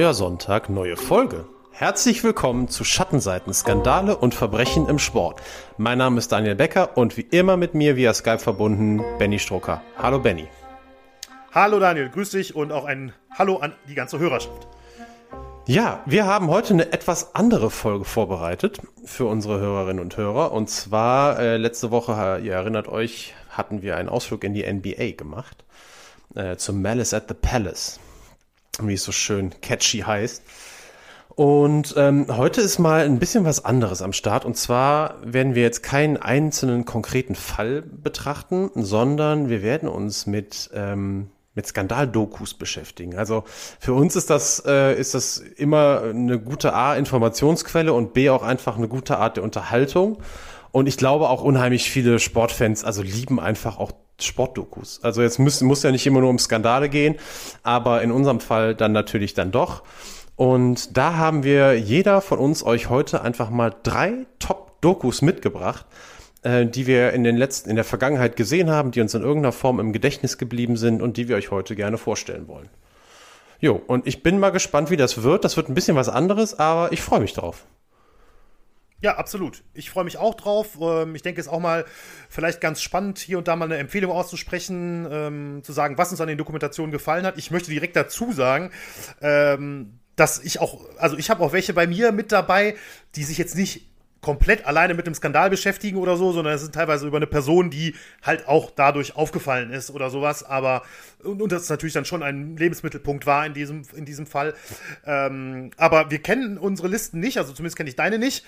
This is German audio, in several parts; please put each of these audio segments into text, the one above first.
Neuer Sonntag, neue Folge. Herzlich willkommen zu Schattenseiten, Skandale und Verbrechen im Sport. Mein Name ist Daniel Becker und wie immer mit mir via Skype verbunden Benny Strucker. Hallo Benny. Hallo Daniel, grüß dich und auch ein Hallo an die ganze Hörerschaft. Ja, wir haben heute eine etwas andere Folge vorbereitet für unsere Hörerinnen und Hörer. Und zwar äh, letzte Woche, ihr erinnert euch, hatten wir einen Ausflug in die NBA gemacht. Äh, zum Malice at the Palace wie es so schön catchy heißt. Und ähm, heute ist mal ein bisschen was anderes am Start. Und zwar werden wir jetzt keinen einzelnen konkreten Fall betrachten, sondern wir werden uns mit ähm, mit Skandaldokus beschäftigen. Also für uns ist das äh, ist das immer eine gute A Informationsquelle und B auch einfach eine gute Art der Unterhaltung. Und ich glaube auch unheimlich viele Sportfans also lieben einfach auch Sportdokus. Also jetzt muss, muss ja nicht immer nur um Skandale gehen, aber in unserem Fall dann natürlich dann doch. Und da haben wir jeder von uns euch heute einfach mal drei Top-Dokus mitgebracht, äh, die wir in den letzten, in der Vergangenheit gesehen haben, die uns in irgendeiner Form im Gedächtnis geblieben sind und die wir euch heute gerne vorstellen wollen. Jo, und ich bin mal gespannt, wie das wird. Das wird ein bisschen was anderes, aber ich freue mich drauf. Ja, absolut. Ich freue mich auch drauf. Ähm, ich denke, es ist auch mal vielleicht ganz spannend, hier und da mal eine Empfehlung auszusprechen, ähm, zu sagen, was uns an den Dokumentationen gefallen hat. Ich möchte direkt dazu sagen, ähm, dass ich auch, also ich habe auch welche bei mir mit dabei, die sich jetzt nicht komplett alleine mit dem Skandal beschäftigen oder so, sondern es sind teilweise über eine Person, die halt auch dadurch aufgefallen ist oder sowas. Aber und, und das natürlich dann schon ein Lebensmittelpunkt war in diesem in diesem Fall. Ähm, aber wir kennen unsere Listen nicht, also zumindest kenne ich deine nicht.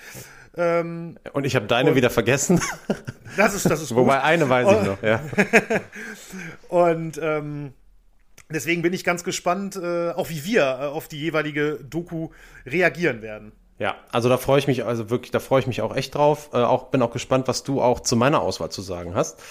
Ähm, und ich habe deine und, wieder vergessen. Das ist das ist gut. Wobei eine weiß ich noch. Ja. und ähm, deswegen bin ich ganz gespannt, äh, auch wie wir äh, auf die jeweilige Doku reagieren werden. Ja, also da freue ich mich, also wirklich, da freue ich mich auch echt drauf. Äh, auch bin auch gespannt, was du auch zu meiner Auswahl zu sagen hast.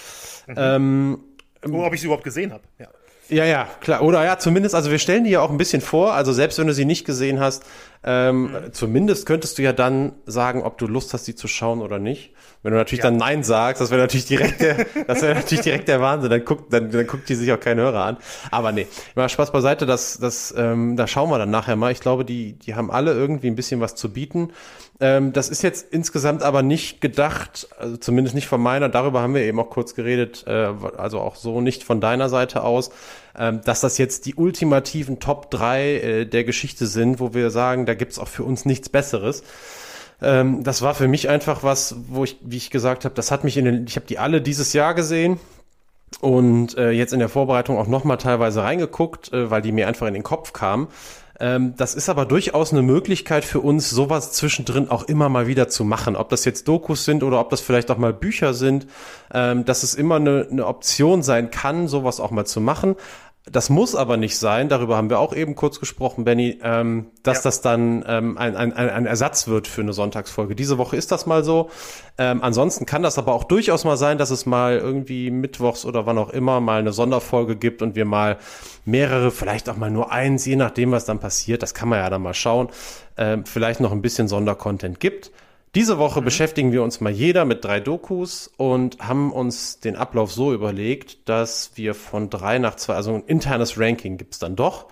Mhm. Ähm, oh, ob ich sie überhaupt gesehen habe. Ja. Ja, ja, klar. Oder ja, zumindest, also wir stellen die ja auch ein bisschen vor. Also selbst wenn du sie nicht gesehen hast, ähm, mhm. zumindest könntest du ja dann sagen, ob du Lust hast, sie zu schauen oder nicht. Wenn du natürlich ja. dann Nein sagst, das wäre natürlich direkt der, das wäre natürlich direkt der Wahnsinn. Dann guckt, dann, dann guckt die sich auch kein Hörer an. Aber nee, mal Spaß beiseite, das, das, ähm, da schauen wir dann nachher mal. Ich glaube, die, die haben alle irgendwie ein bisschen was zu bieten. Ähm, das ist jetzt insgesamt aber nicht gedacht, also zumindest nicht von meiner, darüber haben wir eben auch kurz geredet, äh, also auch so nicht von deiner Seite aus, ähm, dass das jetzt die ultimativen Top 3 äh, der Geschichte sind, wo wir sagen, da gibt's auch für uns nichts Besseres. Ähm, das war für mich einfach was, wo ich, wie ich gesagt habe, das hat mich in den, ich habe die alle dieses Jahr gesehen und äh, jetzt in der Vorbereitung auch nochmal teilweise reingeguckt, äh, weil die mir einfach in den Kopf kamen. Ähm, das ist aber durchaus eine Möglichkeit für uns, sowas zwischendrin auch immer mal wieder zu machen. Ob das jetzt Dokus sind oder ob das vielleicht auch mal Bücher sind, ähm, dass es immer eine, eine Option sein kann, sowas auch mal zu machen. Das muss aber nicht sein, darüber haben wir auch eben kurz gesprochen, Benny, ähm, dass ja. das dann ähm, ein, ein, ein Ersatz wird für eine Sonntagsfolge. Diese Woche ist das mal so. Ähm, ansonsten kann das aber auch durchaus mal sein, dass es mal irgendwie mittwochs oder wann auch immer mal eine Sonderfolge gibt und wir mal mehrere, vielleicht auch mal nur eins, je nachdem, was dann passiert. Das kann man ja dann mal schauen. Ähm, vielleicht noch ein bisschen Sondercontent gibt. Diese Woche mhm. beschäftigen wir uns mal jeder mit drei Dokus und haben uns den Ablauf so überlegt, dass wir von drei nach zwei, also ein internes Ranking gibt's dann doch,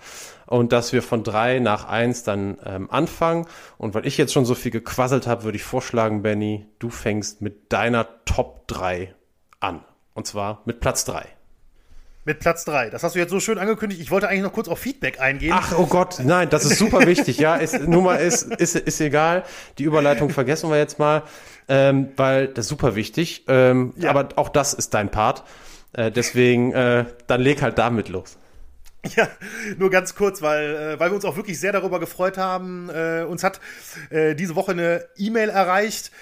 und dass wir von drei nach eins dann ähm, anfangen. Und weil ich jetzt schon so viel gequasselt habe, würde ich vorschlagen, Benny, du fängst mit deiner Top drei an. Und zwar mit Platz drei. Mit Platz 3. Das hast du jetzt so schön angekündigt. Ich wollte eigentlich noch kurz auf Feedback eingehen. Ach, oh Gott, nein, das ist super wichtig. Ja, ist, Nummer ist, ist, ist egal. Die Überleitung vergessen wir jetzt mal, ähm, weil das ist super wichtig. Ähm, ja. Aber auch das ist dein Part. Äh, deswegen, äh, dann leg halt damit los. Ja, nur ganz kurz, weil, äh, weil wir uns auch wirklich sehr darüber gefreut haben. Äh, uns hat äh, diese Woche eine E-Mail erreicht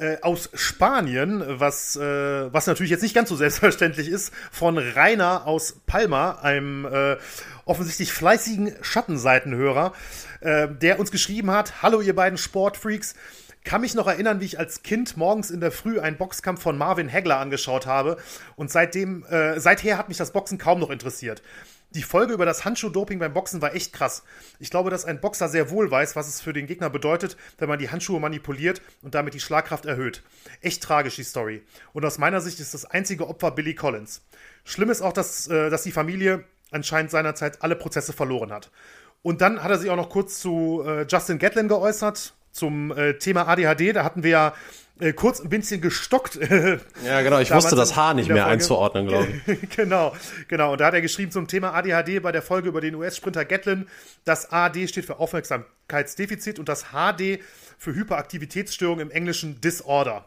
äh, aus Spanien, was, äh, was natürlich jetzt nicht ganz so selbstverständlich ist, von Rainer aus Palma, einem äh, offensichtlich fleißigen Schattenseitenhörer, äh, der uns geschrieben hat: Hallo, ihr beiden Sportfreaks. Kann mich noch erinnern, wie ich als Kind morgens in der Früh einen Boxkampf von Marvin Hagler angeschaut habe. Und seitdem, äh, seither hat mich das Boxen kaum noch interessiert die Folge über das Handschuh-Doping beim Boxen war echt krass. Ich glaube, dass ein Boxer sehr wohl weiß, was es für den Gegner bedeutet, wenn man die Handschuhe manipuliert und damit die Schlagkraft erhöht. Echt tragisch die Story. Und aus meiner Sicht ist das einzige Opfer Billy Collins. Schlimm ist auch, dass, äh, dass die Familie anscheinend seinerzeit alle Prozesse verloren hat. und dann hat er sich auch noch kurz zu äh, Justin Gatlin geäußert, zum äh, Thema ADHD. Da hatten wir ja äh, kurz ein bisschen gestockt. ja, genau. Ich wusste das Haar nicht mehr Folge. einzuordnen, glaube ich. genau, genau. Und da hat er geschrieben zum Thema ADHD bei der Folge über den US-Sprinter Gatlin. Das AD steht für Aufmerksamkeitsdefizit und das HD für Hyperaktivitätsstörung im Englischen Disorder.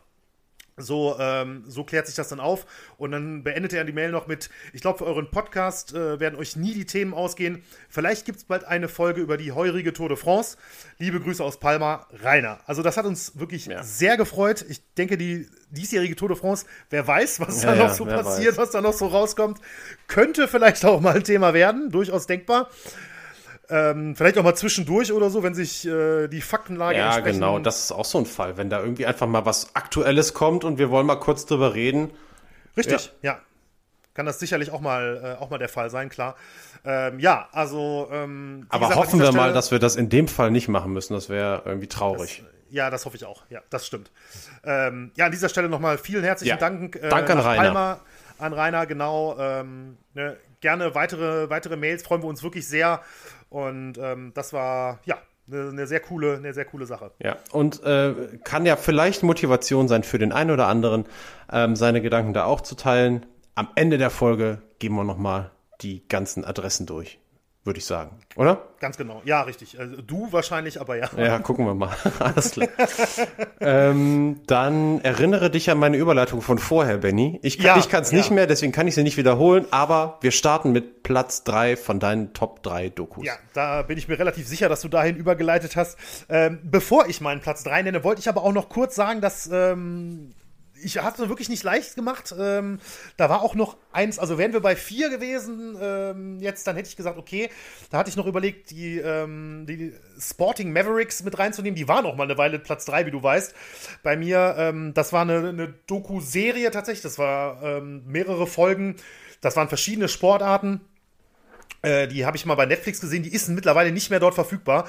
So, ähm, so klärt sich das dann auf. Und dann beendet er die Mail noch mit, ich glaube, für euren Podcast äh, werden euch nie die Themen ausgehen. Vielleicht gibt es bald eine Folge über die heurige Tour de France. Liebe Grüße aus Palma, Rainer. Also das hat uns wirklich ja. sehr gefreut. Ich denke, die diesjährige Tour de France, wer weiß, was ja, da noch ja, so passiert, weiß. was da noch so rauskommt, könnte vielleicht auch mal ein Thema werden. Durchaus denkbar. Ähm, vielleicht auch mal zwischendurch oder so, wenn sich äh, die Faktenlage Ja, genau, das ist auch so ein Fall, wenn da irgendwie einfach mal was Aktuelles kommt und wir wollen mal kurz drüber reden. Richtig, ja. ja. Kann das sicherlich auch mal, äh, auch mal der Fall sein, klar. Ähm, ja, also. Ähm, Aber gesagt, hoffen wir Stelle, mal, dass wir das in dem Fall nicht machen müssen. Das wäre irgendwie traurig. Das, ja, das hoffe ich auch. Ja, das stimmt. Ähm, ja, an dieser Stelle nochmal vielen herzlichen ja. Dank. Äh, Dank an Rainer. Palma, an Rainer, genau. Ähm, ne, gerne weitere, weitere Mails, freuen wir uns wirklich sehr. Und ähm, das war, ja, eine, eine, sehr coole, eine sehr coole Sache. Ja, und äh, kann ja vielleicht Motivation sein für den einen oder anderen, ähm, seine Gedanken da auch zu teilen. Am Ende der Folge gehen wir nochmal die ganzen Adressen durch würde ich sagen, oder? Ganz genau, ja, richtig. Also, du wahrscheinlich, aber ja. Ja, gucken wir mal. Alles klar. ähm, dann erinnere dich an meine Überleitung von vorher, Benny. Ich kann es ja, nicht mehr, deswegen kann ich sie nicht wiederholen, aber wir starten mit Platz drei von deinen Top drei Dokus. Ja, da bin ich mir relativ sicher, dass du dahin übergeleitet hast. Ähm, bevor ich meinen Platz drei nenne, wollte ich aber auch noch kurz sagen, dass ähm, ich hatte es wirklich nicht leicht gemacht. Ähm, da war auch noch eins, also wären wir bei vier gewesen ähm, jetzt, dann hätte ich gesagt, okay, da hatte ich noch überlegt, die, ähm, die Sporting Mavericks mit reinzunehmen. Die waren auch mal eine Weile Platz drei, wie du weißt. Bei mir, ähm, das war eine, eine Doku-Serie tatsächlich, das war ähm, mehrere Folgen, das waren verschiedene Sportarten. Äh, die habe ich mal bei Netflix gesehen, die ist mittlerweile nicht mehr dort verfügbar.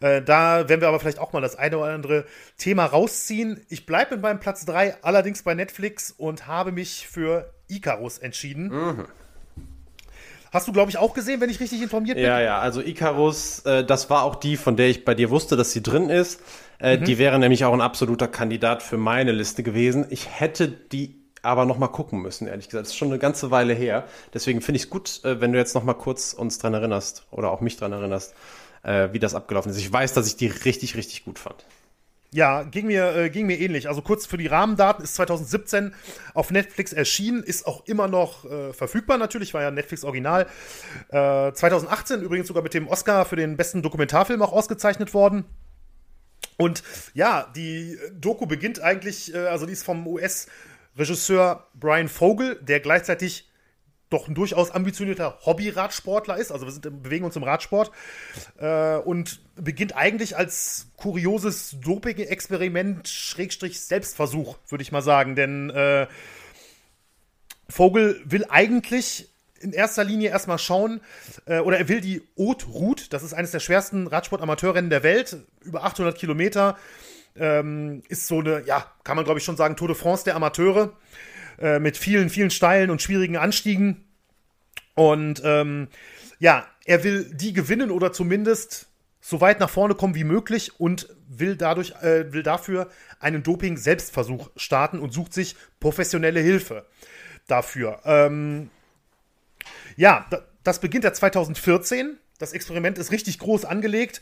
Äh, da werden wir aber vielleicht auch mal das eine oder andere Thema rausziehen. Ich bleibe in meinem Platz 3, allerdings bei Netflix und habe mich für Icarus entschieden. Mhm. Hast du, glaube ich, auch gesehen, wenn ich richtig informiert bin? Ja, ja, also Icarus, äh, das war auch die, von der ich bei dir wusste, dass sie drin ist. Äh, mhm. Die wäre nämlich auch ein absoluter Kandidat für meine Liste gewesen. Ich hätte die aber noch mal gucken müssen, ehrlich gesagt. Das ist schon eine ganze Weile her. Deswegen finde ich es gut, äh, wenn du jetzt noch mal kurz uns dran erinnerst oder auch mich dran erinnerst, äh, wie das abgelaufen ist. Ich weiß, dass ich die richtig, richtig gut fand. Ja, ging mir, äh, ging mir ähnlich. Also kurz für die Rahmendaten ist 2017 auf Netflix erschienen, ist auch immer noch äh, verfügbar natürlich, war ja Netflix Original. Äh, 2018 übrigens sogar mit dem Oscar für den besten Dokumentarfilm auch ausgezeichnet worden. Und ja, die Doku beginnt eigentlich, äh, also die ist vom US- Regisseur Brian Vogel, der gleichzeitig doch ein durchaus ambitionierter Hobby-Radsportler ist, also wir sind, bewegen uns im Radsport, äh, und beginnt eigentlich als kurioses Doping-Experiment, Schrägstrich Selbstversuch, würde ich mal sagen. Denn äh, Vogel will eigentlich in erster Linie erstmal schauen, äh, oder er will die Haute Route, das ist eines der schwersten Radsport-Amateurrennen der Welt, über 800 Kilometer, ähm, ist so eine, ja, kann man glaube ich schon sagen, Tour de France der Amateure äh, mit vielen, vielen steilen und schwierigen Anstiegen. Und ähm, ja, er will die gewinnen oder zumindest so weit nach vorne kommen wie möglich und will dadurch, äh, will dafür einen Doping-Selbstversuch starten und sucht sich professionelle Hilfe dafür. Ähm, ja, das beginnt ja 2014. Das Experiment ist richtig groß angelegt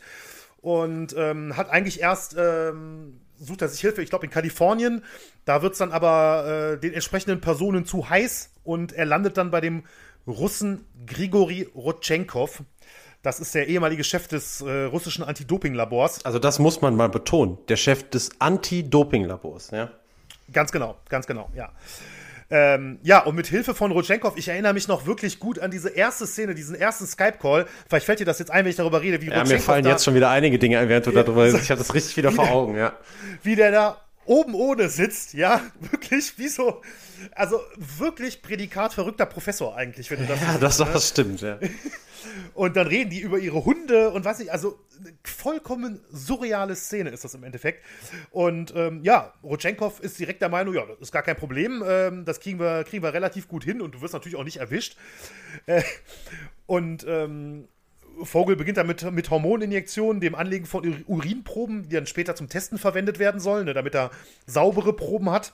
und ähm, hat eigentlich erst ähm, sucht er sich Hilfe, ich glaube in Kalifornien. Da wird es dann aber äh, den entsprechenden Personen zu heiß und er landet dann bei dem Russen Grigori Rodchenkov. Das ist der ehemalige Chef des äh, russischen Anti-Doping-Labors. Also das muss man mal betonen. Der Chef des Anti-Doping-Labors, ja? Ganz genau, ganz genau, ja. Ähm, ja, und mit Hilfe von Rodchenkov, ich erinnere mich noch wirklich gut an diese erste Szene, diesen ersten Skype-Call. Vielleicht fällt dir das jetzt ein, wenn ich darüber rede, wie ja, Rodchenkov mir fallen jetzt schon wieder einige Dinge ein, während du darüber. Ich habe das richtig wieder vor Augen, ja. Wie der da oben ohne sitzt, ja, wirklich wie so, also wirklich Prädikat verrückter Professor eigentlich, wenn du das Ja, das, ne? das stimmt, ja. Und dann reden die über ihre Hunde und was nicht, also vollkommen surreale Szene ist das im Endeffekt. Und ähm, ja, Rodchenkov ist direkt der Meinung, ja, das ist gar kein Problem, ähm, das kriegen wir, kriegen wir relativ gut hin und du wirst natürlich auch nicht erwischt. Äh, und ähm, Vogel beginnt dann mit, Hormoninjektionen, dem Anlegen von Ur- Urinproben, die dann später zum Testen verwendet werden sollen, ne, damit er saubere Proben hat.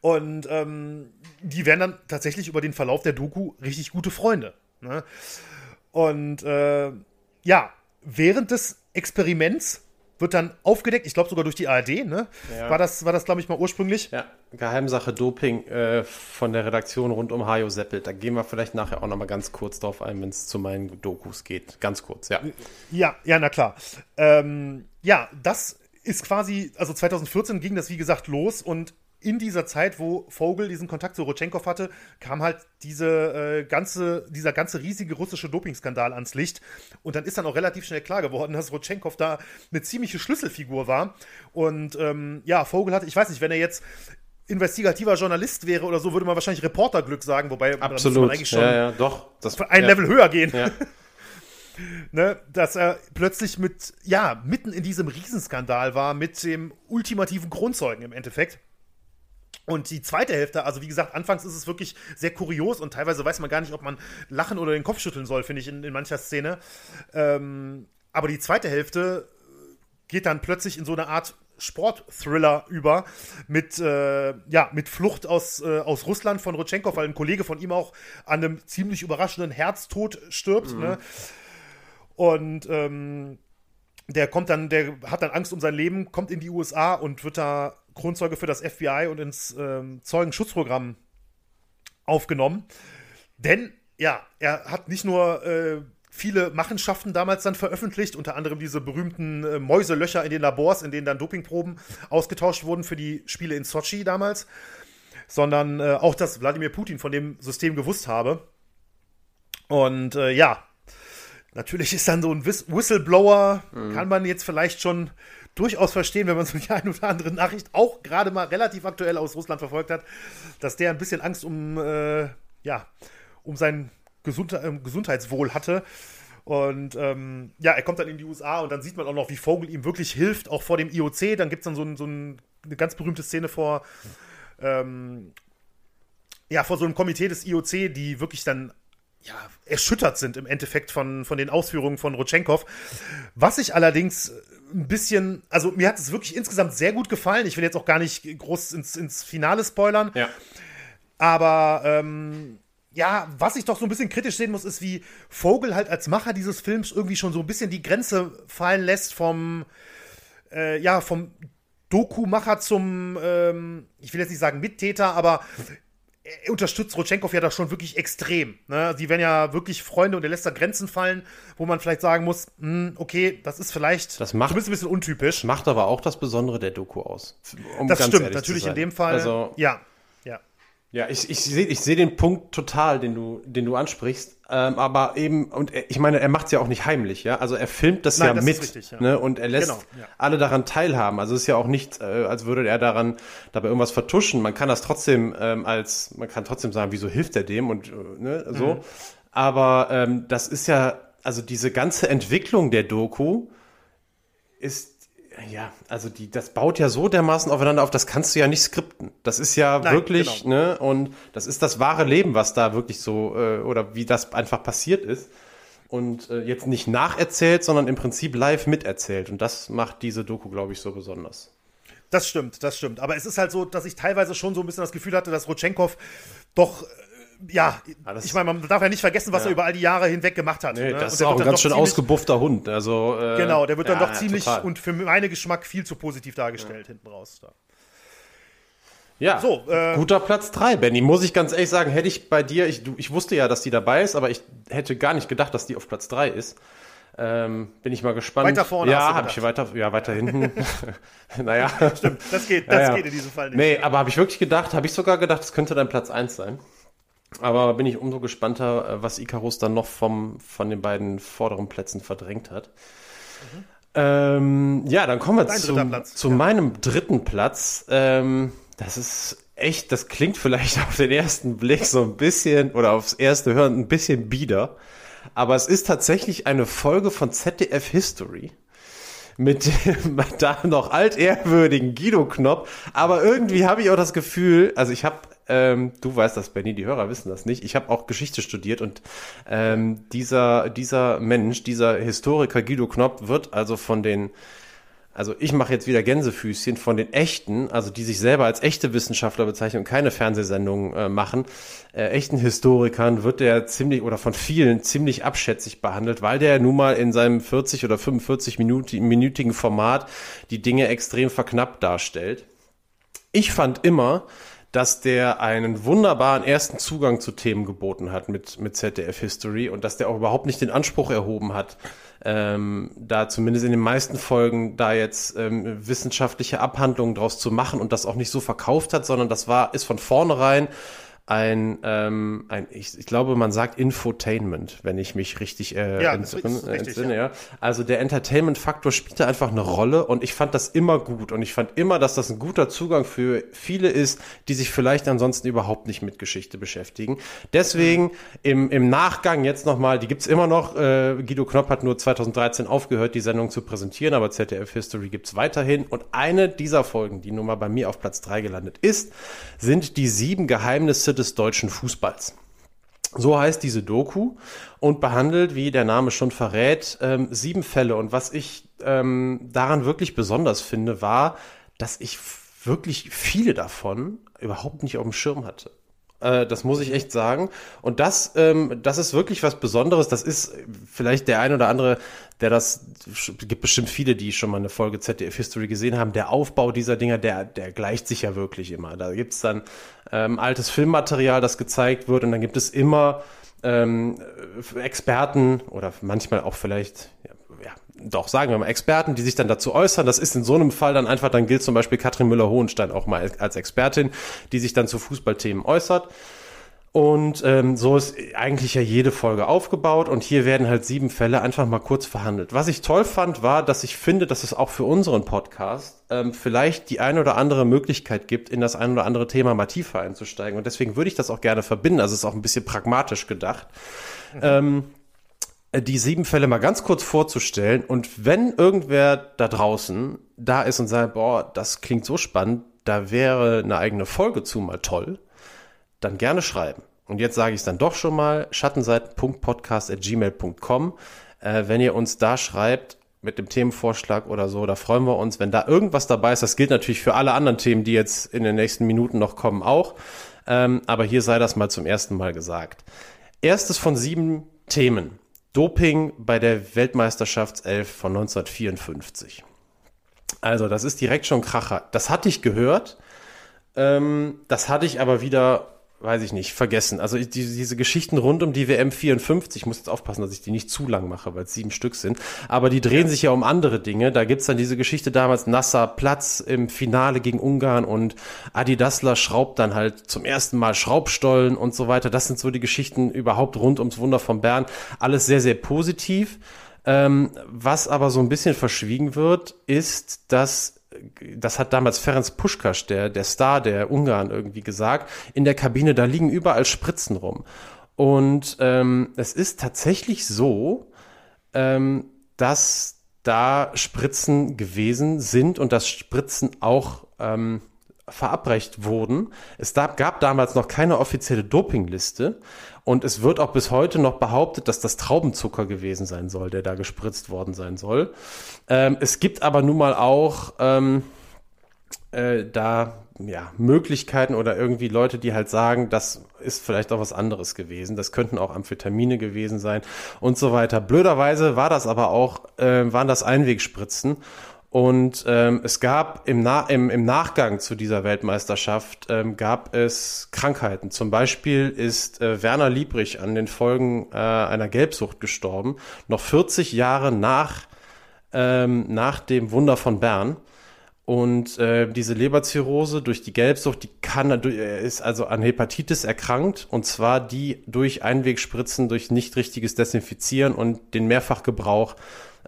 Und ähm, die werden dann tatsächlich über den Verlauf der Doku richtig gute Freunde. Ne? Und äh, ja, während des Experiments wird dann aufgedeckt, ich glaube sogar durch die ARD, ne? Ja. War das, war das glaube ich, mal ursprünglich? Ja, Geheimsache Doping äh, von der Redaktion rund um Hajo Seppelt. Da gehen wir vielleicht nachher auch noch mal ganz kurz drauf ein, wenn es zu meinen Dokus geht. Ganz kurz, ja. Ja, ja, na klar. Ähm, ja, das ist quasi, also 2014 ging das wie gesagt los und in dieser Zeit, wo Vogel diesen Kontakt zu Rotchenkov hatte, kam halt diese, äh, ganze, dieser ganze riesige russische Dopingskandal ans Licht. Und dann ist dann auch relativ schnell klar geworden, dass Rotchenkov da eine ziemliche Schlüsselfigur war. Und ähm, ja, Vogel hatte, ich weiß nicht, wenn er jetzt investigativer Journalist wäre oder so, würde man wahrscheinlich Reporterglück sagen, wobei muss man Absolut. eigentlich schon ja, ja, doch. Das, ein ja. Level höher gehen. Ja. ne, dass er plötzlich mit, ja, mitten in diesem Riesenskandal war, mit dem ultimativen Kronzeugen im Endeffekt. Und die zweite Hälfte, also wie gesagt, anfangs ist es wirklich sehr kurios und teilweise weiß man gar nicht, ob man lachen oder den Kopf schütteln soll, finde ich, in, in mancher Szene. Ähm, aber die zweite Hälfte geht dann plötzlich in so eine Art Sportthriller über mit, äh, ja, mit Flucht aus, äh, aus Russland von Rotchenkov, weil ein Kollege von ihm auch an einem ziemlich überraschenden Herztod stirbt. Ne? Und ähm, der kommt dann, der hat dann Angst um sein Leben, kommt in die USA und wird da Kronzeuge für das FBI und ins ähm, Zeugenschutzprogramm aufgenommen. Denn, ja, er hat nicht nur äh, viele Machenschaften damals dann veröffentlicht, unter anderem diese berühmten äh, Mäuselöcher in den Labors, in denen dann Dopingproben ausgetauscht wurden für die Spiele in Sochi damals, sondern äh, auch, dass Wladimir Putin von dem System gewusst habe. Und äh, ja, natürlich ist dann so ein Whis Whistleblower, kann man jetzt vielleicht schon durchaus verstehen, wenn man so die eine oder andere Nachricht auch gerade mal relativ aktuell aus Russland verfolgt hat, dass der ein bisschen Angst um, äh, ja, um sein Gesund ähm, Gesundheitswohl hatte. Und ähm, ja, er kommt dann in die USA und dann sieht man auch noch, wie Vogel ihm wirklich hilft, auch vor dem IOC. Dann gibt es dann so, ein, so ein, eine ganz berühmte Szene vor, ähm, ja, vor so einem Komitee des IOC, die wirklich dann ja, erschüttert sind im Endeffekt von, von den Ausführungen von Rotchenkov. Was ich allerdings ein bisschen, also mir hat es wirklich insgesamt sehr gut gefallen. Ich will jetzt auch gar nicht groß ins, ins Finale spoilern. Ja. Aber ähm, ja, was ich doch so ein bisschen kritisch sehen muss, ist, wie Vogel halt als Macher dieses Films irgendwie schon so ein bisschen die Grenze fallen lässt vom, äh, ja, vom Doku-Macher zum, ähm, ich will jetzt nicht sagen Mittäter, aber er unterstützt Rotchenkov ja da schon wirklich extrem. Ne? Die werden ja wirklich Freunde und er lässt da Grenzen fallen, wo man vielleicht sagen muss, hm, okay, das ist vielleicht Das macht- zumindest ein bisschen untypisch. Macht aber auch das Besondere der Doku aus. Um Das stimmt, natürlich in dem Fall. Also, ja, ja. Ja, ich, ich sehe ich seh den Punkt total, den du, den du ansprichst. Ähm, aber eben, und er, ich meine, er macht es ja auch nicht heimlich, ja. Also er filmt das Nein, ja das mit. richtig, ja. ne? Und er lässt Genau, ja. alle daran teilhaben. Also es ist ja auch nicht, äh, als würde er daran dabei irgendwas vertuschen. Man kann das trotzdem ähm, als, man kann trotzdem sagen, wieso hilft er dem und äh, ne, so. Mhm. Aber ähm, das ist ja, also diese ganze Entwicklung der Doku ist ja, also die, das baut ja so dermaßen aufeinander auf, das kannst du ja nicht skripten. Das ist ja Nein, wirklich, genau. ne, und das ist das wahre Leben, was da wirklich so, äh, oder wie das einfach passiert ist. Und äh, jetzt nicht nacherzählt, sondern im Prinzip live miterzählt. Und das macht diese Doku, glaube ich, so besonders. Das stimmt, das stimmt. Aber es ist halt so, dass ich teilweise schon so ein bisschen das Gefühl hatte, dass Rotchenkov doch, äh, ja, das- ich meine, man darf ja nicht vergessen, was Ja. er über all die Jahre hinweg gemacht hat. Nee, ne? das ist auch ein ganz schön ausgebuffter Hund. Also, äh, Genau, der wird dann ja, doch ziemlich total. und für meinen Geschmack viel zu positiv dargestellt hinten raus. Da. Ja, So, äh, guter Platz drei, Benny. Muss ich ganz ehrlich sagen, hätte ich bei dir, ich, du, ich wusste ja, dass die dabei ist, aber ich hätte gar nicht gedacht, dass die auf Platz drei ist. Ähm, bin ich mal gespannt. Weiter vorne Ja, habe ich weiter, ja, weiter hinten. naja. Stimmt, das geht, Ja, das ja. geht in diesem Fall nicht. Nee, aber habe ich wirklich gedacht, habe ich sogar gedacht, es könnte dein Platz eins sein. Aber bin ich umso gespannter, äh, was Icarus dann noch vom, von den beiden vorderen Plätzen verdrängt hat. Ähm, ja, dann kommen wir Dein zu, zu ja. meinem dritten Platz. Ähm, das ist echt, das klingt vielleicht auf den ersten Blick so ein bisschen oder aufs erste Hören ein bisschen bieder. Aber es ist tatsächlich eine Folge von ZDF History mit dem da noch altehrwürdigen Guido Knopp. Aber irgendwie habe ich auch das Gefühl, also ich habe ähm, du weißt das, Benny, die Hörer wissen das nicht. Ich habe auch Geschichte studiert und ähm, dieser, dieser Mensch, dieser Historiker Guido Knopp wird also von den also ich mache jetzt wieder Gänsefüßchen von den echten, also die sich selber als echte Wissenschaftler bezeichnen und keine Fernsehsendungen äh, machen, äh, echten Historikern wird der ziemlich oder von vielen ziemlich abschätzig behandelt, weil der nun mal in seinem 40 oder 45 minütigen Format die Dinge extrem verknappt darstellt. Ich fand immer, dass der einen wunderbaren ersten Zugang zu Themen geboten hat mit, mit ZDF History und dass der auch überhaupt nicht den Anspruch erhoben hat, ähm, da zumindest in den meisten Folgen da jetzt ähm, wissenschaftliche Abhandlungen draus zu machen und das auch nicht so verkauft hat, sondern das war, ist von vornherein ein, ähm, ein ich, ich glaube, man sagt Infotainment, wenn ich mich richtig, äh, ja, entsinne. Richtig, entsinne ja. ja. Also der Entertainment-Faktor spielte einfach eine Rolle und ich fand das immer gut und ich fand immer, dass das ein guter Zugang für viele ist, die sich vielleicht ansonsten überhaupt nicht mit Geschichte beschäftigen. Deswegen im, im Nachgang jetzt nochmal, die gibt's immer noch, äh, Guido Knopp hat nur 2013 aufgehört, die Sendung zu präsentieren, aber ZDF History gibt's weiterhin und eine dieser Folgen, die nun mal bei mir auf Platz drei gelandet ist, sind die sieben Geheimnisse des deutschen Fußballs. So heißt diese Doku und behandelt, wie der Name schon verrät, ähm, sieben Fälle. Und was ich ähm, daran wirklich besonders finde, war, dass ich wirklich viele davon überhaupt nicht auf dem Schirm hatte. Äh, das muss ich echt sagen. Und das, ähm, das ist wirklich was Besonderes. Das ist vielleicht der ein oder andere, der das, gibt bestimmt viele, die schon mal eine Folge ZDF History gesehen haben. Der Aufbau dieser Dinger, der, der gleicht sich ja wirklich immer. Da gibt's dann ähm, altes Filmmaterial, das gezeigt wird und dann gibt es immer ähm, Experten oder manchmal auch vielleicht ja, doch, sagen wir mal, Experten, die sich dann dazu äußern. Das ist in so einem Fall dann einfach, dann gilt zum Beispiel Katrin Müller-Hohenstein auch mal als Expertin, die sich dann zu Fußballthemen äußert. Und ähm, so ist eigentlich ja jede Folge aufgebaut und hier werden halt sieben Fälle einfach mal kurz verhandelt. Was ich toll fand, war, dass ich finde, dass es auch für unseren Podcast ähm, vielleicht die eine oder andere Möglichkeit gibt, in das ein oder andere Thema mal tiefer einzusteigen. Und deswegen würde ich das auch gerne verbinden. Also es ist auch ein bisschen pragmatisch gedacht. Mhm. Ähm, äh, die sieben Fälle mal ganz kurz vorzustellen. Und wenn irgendwer da draußen da ist und sagt, boah, das klingt so spannend, da wäre eine eigene Folge zu mal toll, dann gerne schreiben. Und jetzt sage ich es dann doch schon mal, schattenseiten.podcast.gmail.com. Äh, wenn ihr uns da schreibt mit dem Themenvorschlag oder so, da freuen wir uns. Wenn da irgendwas dabei ist, das gilt natürlich für alle anderen Themen, die jetzt in den nächsten Minuten noch kommen, auch. Ähm, aber hier sei das mal zum ersten Mal gesagt. Erstes von sieben Themen. Doping bei der Weltmeisterschaftself von 1954. Also, das ist direkt schon Kracher. Das hatte ich gehört. Ähm, das hatte ich aber wieder weiß ich nicht, vergessen. Also die, diese Geschichten rund um die WM 54, ich muss jetzt aufpassen, dass ich die nicht zu lang mache, weil es sieben Stück sind, aber die drehen sich ja um andere Dinge. Da gibt's dann diese Geschichte damals, Nasser Platz im Finale gegen Ungarn und Adi Dassler schraubt dann halt zum ersten Mal Schraubstollen und so weiter. Das sind so die Geschichten überhaupt rund ums Wunder von Bern. Alles sehr, sehr positiv. Ähm, was aber so ein bisschen verschwiegen wird, ist, dass das hat damals Ferenc Puschkasch, der, der Star der Ungarn, irgendwie gesagt, in der Kabine, da liegen überall Spritzen rum. Und ähm, es ist tatsächlich so, ähm, dass da Spritzen gewesen sind und dass Spritzen auch ähm, verabreicht wurden. Es gab damals noch keine offizielle Dopingliste und es wird auch bis heute noch behauptet, dass das Traubenzucker gewesen sein soll, der da gespritzt worden sein soll. Ähm, es gibt aber nun mal auch ähm, äh, da ja, Möglichkeiten oder irgendwie Leute, die halt sagen, das ist vielleicht auch was anderes gewesen. Das könnten auch Amphetamine gewesen sein und so weiter. Blöderweise war das aber auch, äh, waren das Einwegspritzen. Und ähm, es gab im, Na im, im Nachgang zu dieser Weltmeisterschaft ähm, gab es Krankheiten. Zum Beispiel ist äh, Werner Liebrich an den Folgen äh, einer Gelbsucht gestorben, noch 40 Jahre nach, ähm, nach dem Wunder von Bern. Und äh, diese Leberzirrhose durch die Gelbsucht, die kann, er ist also an Hepatitis erkrankt und zwar die durch Einwegspritzen, durch nicht richtiges Desinfizieren und den Mehrfachgebrauch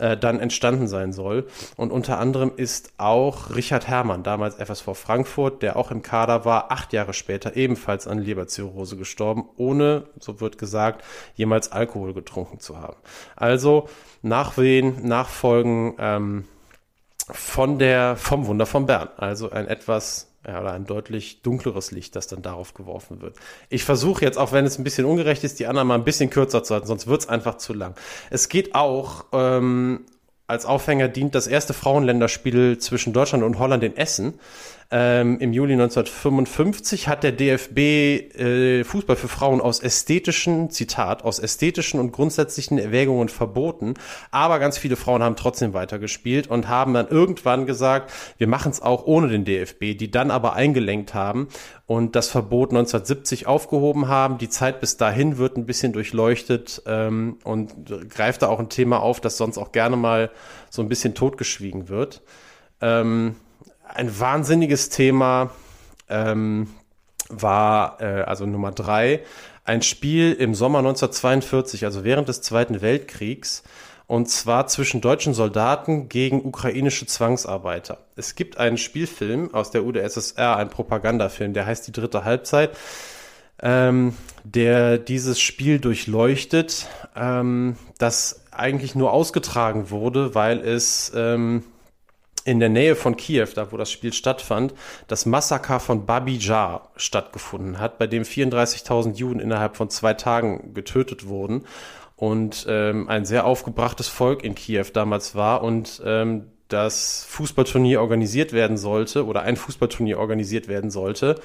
äh, dann entstanden sein soll. Und unter anderem ist auch Richard Herrmann, damals FSV Frankfurt, der auch im Kader war, acht Jahre später ebenfalls an Leberzirrhose gestorben, ohne, so wird gesagt, jemals Alkohol getrunken zu haben. Also Nachwehen, Nachfolgen ähm, von der, vom Wunder von Bern. Also ein etwas Ja, oder ein deutlich dunkleres Licht, das dann darauf geworfen wird. Ich versuche jetzt, auch wenn es ein bisschen ungerecht ist, die anderen mal ein bisschen kürzer zu halten, sonst wird es einfach zu lang. Es geht auch ähm, als Aufhänger dient das erste Frauenländerspiel zwischen Deutschland und Holland in Essen. Ähm, Im Juli 1955 hat der DFB äh, Fußball für Frauen aus ästhetischen, Zitat, aus ästhetischen und grundsätzlichen Erwägungen verboten. Aber ganz viele Frauen haben trotzdem weitergespielt und haben dann irgendwann gesagt, wir machen es auch ohne den DFB, die dann aber eingelenkt haben und das Verbot 1970 aufgehoben haben. Die Zeit bis dahin wird ein bisschen durchleuchtet ähm, und greift da auch ein Thema auf, das sonst auch gerne mal so ein bisschen totgeschwiegen wird. Ähm, ein wahnsinniges Thema ähm, war, äh, also Nummer drei, ein Spiel im Sommer 1942, also während des Zweiten Weltkriegs, und zwar zwischen deutschen Soldaten gegen ukrainische Zwangsarbeiter. Es gibt einen Spielfilm aus der UdSSR, ein Propagandafilm, der heißt Die dritte Halbzeit, ähm, der dieses Spiel durchleuchtet, ähm, das eigentlich nur ausgetragen wurde, weil es ähm, in der Nähe von Kiew, da wo das Spiel stattfand, das Massaker von Babi Jar stattgefunden hat, bei dem 34.000 Juden innerhalb von zwei Tagen getötet wurden und ähm, ein sehr aufgebrachtes Volk in Kiew damals war und ähm, das Fußballturnier organisiert werden sollte oder ein Fußballturnier organisiert werden sollte,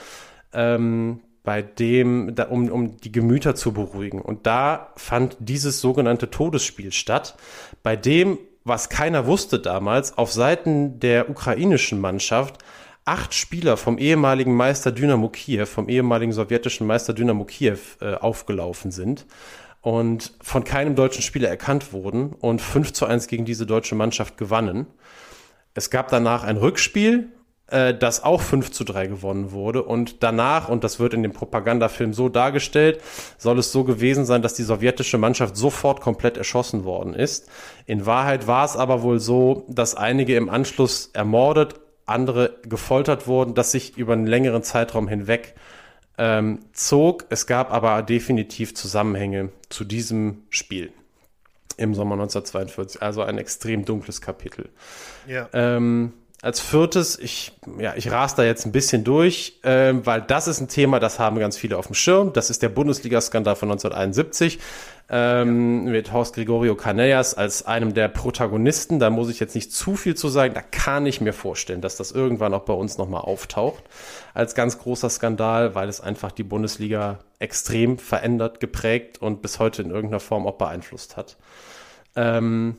ähm, bei dem, da, um, um die Gemüter zu beruhigen. Und da fand dieses sogenannte Todesspiel statt, bei dem was keiner wusste damals, auf Seiten der ukrainischen Mannschaft acht Spieler vom ehemaligen Meister Dynamo Kiew, vom ehemaligen sowjetischen Meister Dynamo Kiew äh, aufgelaufen sind und von keinem deutschen Spieler erkannt wurden und 5 zu 1 gegen diese deutsche Mannschaft gewannen. Es gab danach ein Rückspiel, äh, das auch 5 zu 3 gewonnen wurde. Und danach, und das wird in dem Propagandafilm so dargestellt, soll es so gewesen sein, dass die sowjetische Mannschaft sofort komplett erschossen worden ist. In Wahrheit war es aber wohl so, dass einige im Anschluss ermordet, andere gefoltert wurden, dass sich über einen längeren Zeitraum hinweg ähm, zog. Es gab aber definitiv Zusammenhänge zu diesem Spiel im Sommer 1942. Also ein extrem dunkles Kapitel. Ja. Ähm, als viertes, ich, ja, ich ras da jetzt ein bisschen durch, ähm, weil das ist ein Thema, das haben ganz viele auf dem Schirm. Das ist der Bundesliga-Skandal von 1971 ähm, ja. mit Horst Gregorio Canellas als einem der Protagonisten. Da muss ich jetzt nicht zu viel zu sagen. Da kann ich mir vorstellen, dass das irgendwann auch bei uns nochmal auftaucht als ganz großer Skandal, weil es einfach die Bundesliga extrem verändert, geprägt und bis heute in irgendeiner Form auch beeinflusst hat. Ähm,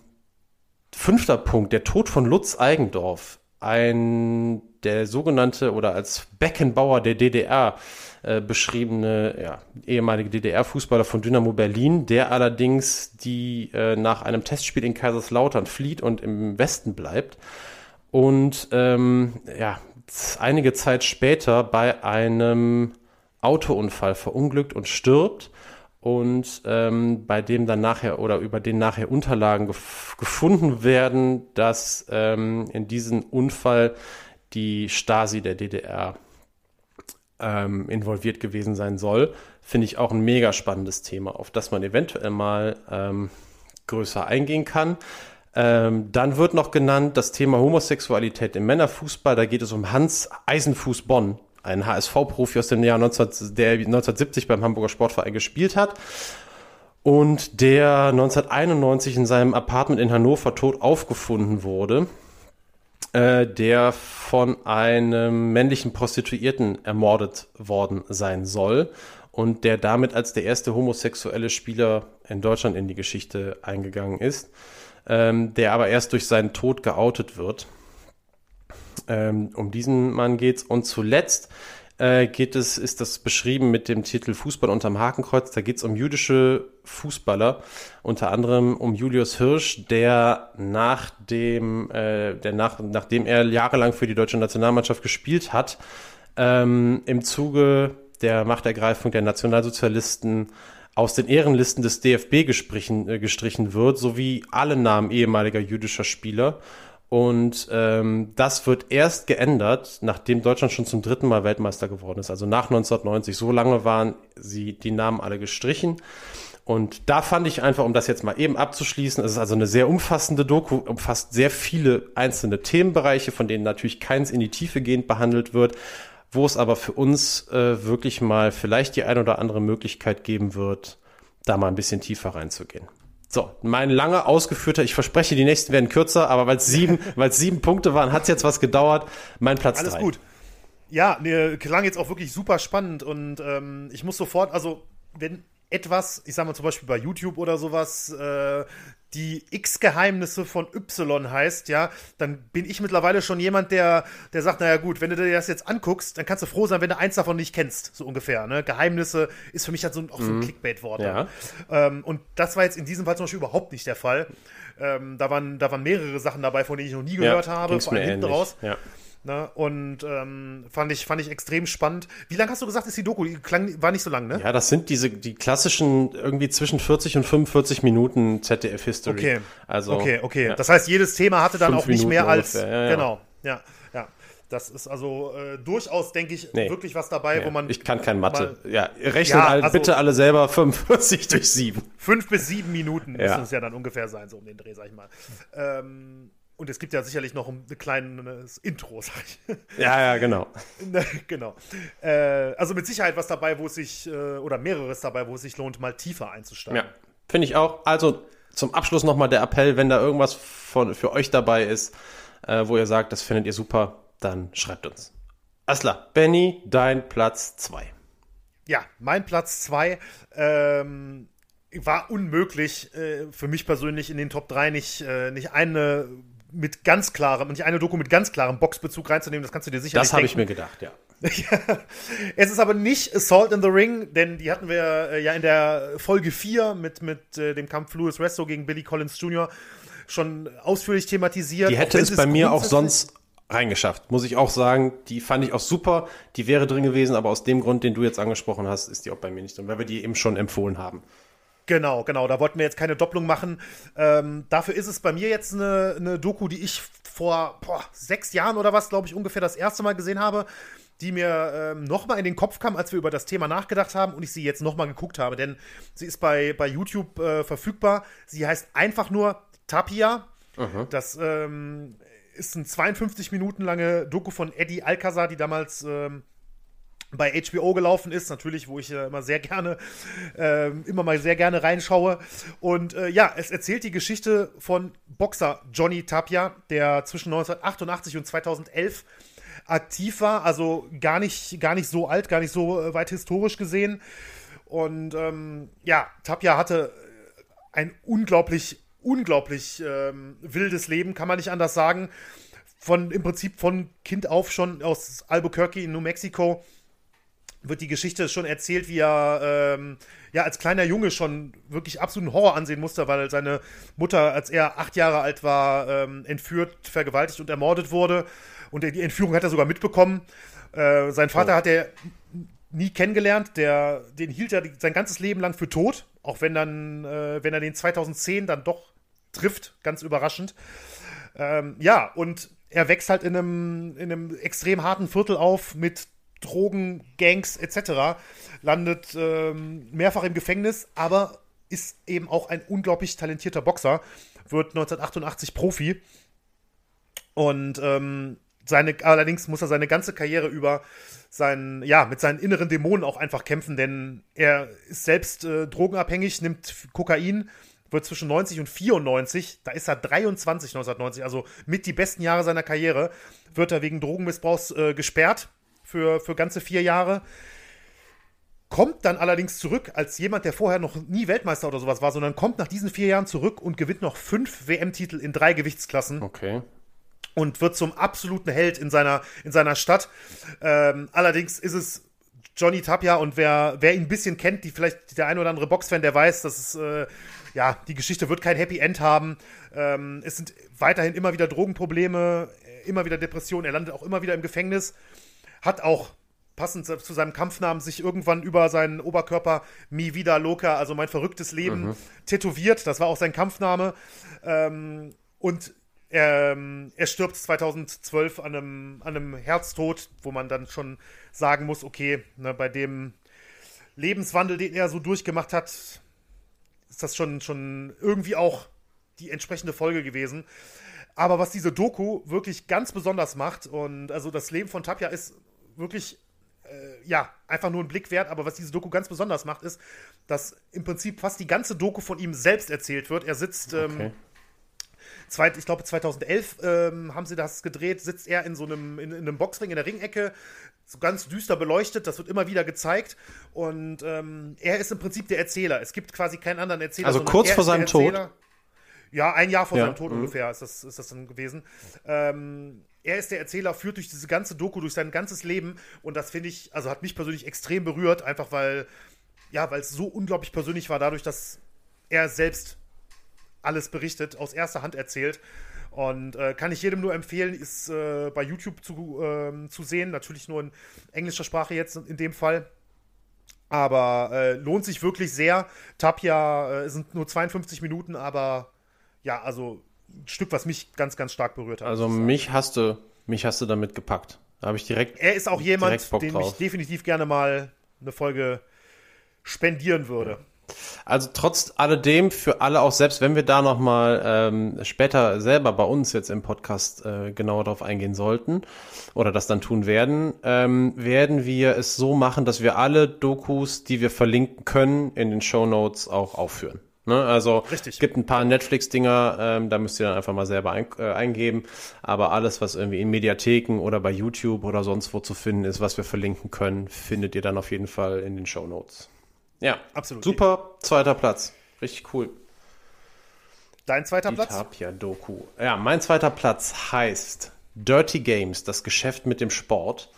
fünfter Punkt, der Tod von Lutz Eigendorf ein der sogenannte oder als Beckenbauer der DDR äh, beschriebene ja, ehemalige DDR-Fußballer von Dynamo Berlin, der allerdings die äh, nach einem Testspiel in Kaiserslautern flieht und im Westen bleibt. Und ähm, ja einige Zeit später bei einem Autounfall verunglückt und stirbt und ähm, bei dem dann nachher oder über den nachher Unterlagen gef gefunden werden, dass ähm, in diesem Unfall die Stasi der DDR ähm, involviert gewesen sein soll, finde ich auch ein mega spannendes Thema, auf das man eventuell mal ähm, größer eingehen kann. Ähm, dann wird noch genannt das Thema Homosexualität im Männerfußball. Da geht es um Hans Eisenfuß Bonn, ein HSV-Profi aus dem Jahr 19, der 1970 beim Hamburger Sportverein gespielt hat und der 1991 in seinem Apartment in Hannover tot aufgefunden wurde, äh, der von einem männlichen Prostituierten ermordet worden sein soll und der damit als der erste homosexuelle Spieler in Deutschland in die Geschichte eingegangen ist, ähm, der aber erst durch seinen Tod geoutet wird. Ähm, um diesen Mann geht's. Und zuletzt äh, geht es, ist das beschrieben mit dem Titel Fußball unterm Hakenkreuz. Da geht's um jüdische Fußballer, unter anderem um Julius Hirsch, der nach dem, äh, der nach, nachdem er jahrelang für die deutsche Nationalmannschaft gespielt hat, ähm, im Zuge der Machtergreifung der Nationalsozialisten aus den Ehrenlisten des DFB gestrichen, äh, gestrichen wird, sowie alle Namen ehemaliger jüdischer Spieler. Und ähm, das wird erst geändert, nachdem Deutschland schon zum dritten Mal Weltmeister geworden ist. Also nach 1990. So lange waren sie die Namen alle gestrichen. Und da fand ich einfach, um das jetzt mal eben abzuschließen, es ist also eine sehr umfassende Doku, umfasst sehr viele einzelne Themenbereiche, von denen natürlich keins in die Tiefe gehend behandelt wird, wo es aber für uns äh, wirklich mal vielleicht die ein oder andere Möglichkeit geben wird, da mal ein bisschen tiefer reinzugehen. So, mein lange ausgeführter, ich verspreche, die nächsten werden kürzer, aber weil es sieben, weil es sieben Punkte waren, hat es jetzt was gedauert. Mein Platz Alles drei. gut. Ja, mir klang jetzt auch wirklich super spannend und ähm, ich muss sofort, also wenn etwas, ich sag mal zum Beispiel bei YouTube oder sowas, äh, die X-Geheimnisse von Y heißt, ja, dann bin ich mittlerweile schon jemand, der, der sagt, naja gut, wenn du dir das jetzt anguckst, dann kannst du froh sein, wenn du eins davon nicht kennst, so ungefähr. Ne? Geheimnisse ist für mich halt so, auch so ein Clickbait-Wort. Ja. Ähm, und das war jetzt in diesem Fall zum Beispiel überhaupt nicht der Fall. Ähm, da, waren, da waren mehrere Sachen dabei, von denen ich noch nie gehört habe, ging's vor allem hinten ähnlich. raus. Ja. Ne? Und ähm, fand, ich, fand ich extrem spannend. Wie lange hast du gesagt, ist die Doku? Die klang, war nicht so lang, ne? Ja, das sind diese die klassischen irgendwie zwischen 40 und 45 Minuten ZDF History. Okay. Also okay, okay. Ja. Das heißt, jedes Thema hatte dann Fünf auch nicht Minuten mehr als. ja, ja. Genau, ja, ja. Das ist also äh, durchaus, denke ich, Nee. wirklich was dabei, wo ja, man ich kann kein Mathe. mal- Ja, rechnet Ja, also- bitte alle selber 45 durch 7. fünf bis sieben Minuten Ja. müssen es ja dann ungefähr sein, so um den Dreh, sag ich mal. Ähm, und es gibt ja sicherlich noch ein kleines Intro, sag ich. Ja, ja, genau. Ne, genau. Äh, also mit Sicherheit was dabei, wo es sich, äh, oder mehreres dabei, wo es sich lohnt, mal tiefer einzusteigen. Ja, finde ich auch. Also zum Abschluss nochmal der Appell, wenn da irgendwas von, für euch dabei ist, äh, wo ihr sagt, das findet ihr super, dann schreibt uns. Klar. Benny, dein Platz 2. Ja, mein Platz 2 ähm, war unmöglich äh, für mich persönlich in den Top 3 nicht, äh, nicht eine mit ganz klarem, nicht eine Doku mit ganz klarem Boxbezug reinzunehmen, das kannst du dir sicherlich Das habe ich mir gedacht, ja. Es ist aber nicht Assault in the Ring, denn die hatten wir äh, ja in der Folge 4 mit, mit äh, dem Kampf Louis Resto gegen Billy Collins Jr. schon ausführlich thematisiert. Die hätte es bei mir auch sonst reingeschafft, muss ich auch sagen. Die fand ich auch super. Die wäre drin gewesen, aber aus dem Grund, den du jetzt angesprochen hast, ist die auch bei mir nicht drin, weil wir die eben schon empfohlen haben. Genau, genau. Da wollten wir jetzt keine Doppelung machen. Ähm, dafür ist es bei mir jetzt eine, eine Doku, die ich vor boah, sechs Jahren oder was, glaube ich, ungefähr das erste Mal gesehen habe, die mir ähm, nochmal in den Kopf kam, als wir über das Thema nachgedacht haben und ich sie jetzt nochmal geguckt habe, denn sie ist bei, bei YouTube äh, verfügbar. Sie heißt einfach nur Tapia. Das ähm, ist ein 52 Minuten lange Doku von Eddie Alcazar, die damals ähm, bei HBO gelaufen ist, natürlich, wo ich äh, immer sehr gerne, ähm, immer mal sehr gerne reinschaue. Und äh, ja, es erzählt die Geschichte von Boxer Johnny Tapia, der zwischen 1988 und 2011 aktiv war, also gar nicht, gar nicht so alt, gar nicht so äh, weit historisch gesehen. Und ähm, ja, Tapia hatte ein unglaublich, unglaublich ähm, wildes Leben, kann man nicht anders sagen. Von im Prinzip von Kind auf schon aus Albuquerque in New Mexico wird die Geschichte schon erzählt, wie er ähm, ja als kleiner Junge schon wirklich absoluten Horror ansehen musste, weil seine Mutter, als er acht Jahre alt war, ähm, entführt, vergewaltigt und ermordet wurde. Und die Entführung hat er sogar mitbekommen. Äh, sein Vater Oh. hat er nie kennengelernt. Der, den hielt er sein ganzes Leben lang für tot, auch wenn dann, äh, wenn er den 2010 dann doch trifft, ganz überraschend. Ähm, ja, und er wächst halt in einem, in einem extrem harten Viertel auf mit Drogen, Gangs etc. Landet ähm, mehrfach im Gefängnis, aber ist eben auch ein unglaublich talentierter Boxer. Wird 1988 Profi. Und ähm, seine, allerdings muss er seine ganze Karriere über sein, ja, mit seinen inneren Dämonen auch einfach kämpfen, denn er ist selbst äh, drogenabhängig, nimmt Kokain, wird zwischen 90 und 94, da ist er 23 1990, also mit die besten Jahre seiner Karriere, wird er wegen Drogenmissbrauchs äh, gesperrt für, für ganze vier Jahre. Kommt dann allerdings zurück als jemand, der vorher noch nie Weltmeister oder sowas war, sondern kommt nach diesen vier Jahren zurück und gewinnt noch fünf WM-Titel in drei Gewichtsklassen Okay. und wird zum absoluten Held in seiner, in seiner Stadt. Ähm, allerdings ist es Johnny Tapia und wer, wer ihn ein bisschen kennt, die vielleicht der ein oder andere Boxfan, der weiß, dass es, äh, ja, die Geschichte wird kein Happy End haben. Ähm, es sind weiterhin immer wieder Drogenprobleme, immer wieder Depressionen. Er landet auch immer wieder im Gefängnis. Hat auch passend zu seinem Kampfnamen sich irgendwann über seinen Oberkörper Mi Vida Loca, also mein verrücktes Leben, tätowiert. Das war auch sein Kampfname. Ähm, und ähm, er stirbt 2012 an einem, an einem Herztod, wo man dann schon sagen muss, okay, ne, bei dem Lebenswandel, den er so durchgemacht hat, ist das schon, schon irgendwie auch die entsprechende Folge gewesen. Aber was diese Doku wirklich ganz besonders macht, und also das Leben von Tapia ist wirklich, äh, ja, einfach nur ein Blick wert, aber was diese Doku ganz besonders macht, ist, dass im Prinzip fast die ganze Doku von ihm selbst erzählt wird. Er sitzt, ähm, okay. zweit, ich glaube 2011 ähm, haben sie das gedreht, sitzt er in so einem, in, in einem Boxring in der Ringecke, so ganz düster beleuchtet, das wird immer wieder gezeigt. Und ähm, er ist im Prinzip der Erzähler. Es gibt quasi keinen anderen Erzähler. Also kurz vor seinem Tod. Ja, ein Jahr vor ja. seinem Tod mhm. ungefähr ist das, ist das dann gewesen. Ähm, er ist der Erzähler, führt durch diese ganze Doku, durch sein ganzes Leben. Und das finde ich, also hat mich persönlich extrem berührt, einfach weil, ja, weil es so unglaublich persönlich war, dadurch, dass er selbst alles berichtet, aus erster Hand erzählt. Und äh, kann ich jedem nur empfehlen, ist äh, bei YouTube zu, äh, zu sehen. Natürlich nur in englischer Sprache jetzt in dem Fall. Aber äh, lohnt sich wirklich sehr. Tapia äh, sind nur 52 Minuten, aber ja, also Stück, was mich ganz, ganz stark berührt hat. Also mich hast du, mich hast du damit gepackt. Da habe ich direkt. Er ist auch jemand, dem drauf. ich definitiv gerne mal eine Folge spendieren würde. Also trotz alledem für alle auch selbst, wenn wir da noch mal ähm, später selber bei uns jetzt im Podcast äh, genauer darauf eingehen sollten oder das dann tun werden, ähm, werden wir es so machen, dass wir alle Dokus, die wir verlinken können, in den Show Notes auch aufführen. Ne? Also es gibt ein paar Netflix-Dinger, ähm, da müsst ihr dann einfach mal selber ein, äh, eingeben. Aber alles, was irgendwie in Mediatheken oder bei YouTube oder sonst wo zu finden ist, was wir verlinken können, findet ihr dann auf jeden Fall in den Show Notes. Ja, absolut. Super, zweiter Platz. Richtig cool. Dein zweiter Die Platz? Tapia-Doku. Ja, mein zweiter Platz heißt Dirty Games, das Geschäft mit dem Sport,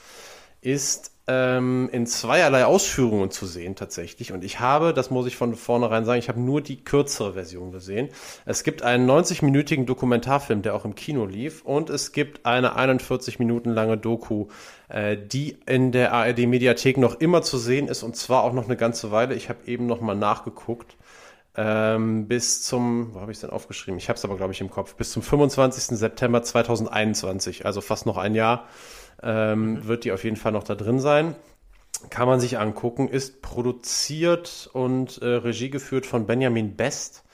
ist ähm, in zweierlei Ausführungen zu sehen tatsächlich. Und ich habe, das muss ich von vornherein sagen, ich habe nur die kürzere Version gesehen. Es gibt einen 90-minütigen Dokumentarfilm, der auch im Kino lief. Und es gibt eine 41 Minuten lange Doku, äh, die in der ARD-Mediathek noch immer zu sehen ist. Und zwar auch noch eine ganze Weile. Ich habe eben noch mal nachgeguckt. Ähm, bis zum, wo habe ich es denn aufgeschrieben? Ich habe es aber, glaube ich, im Kopf. Bis zum 25. September 2021, also fast noch ein Jahr ähm, mhm. wird die auf jeden Fall noch da drin sein. Kann man sich angucken, ist produziert und äh, Regie geführt von Benjamin Best.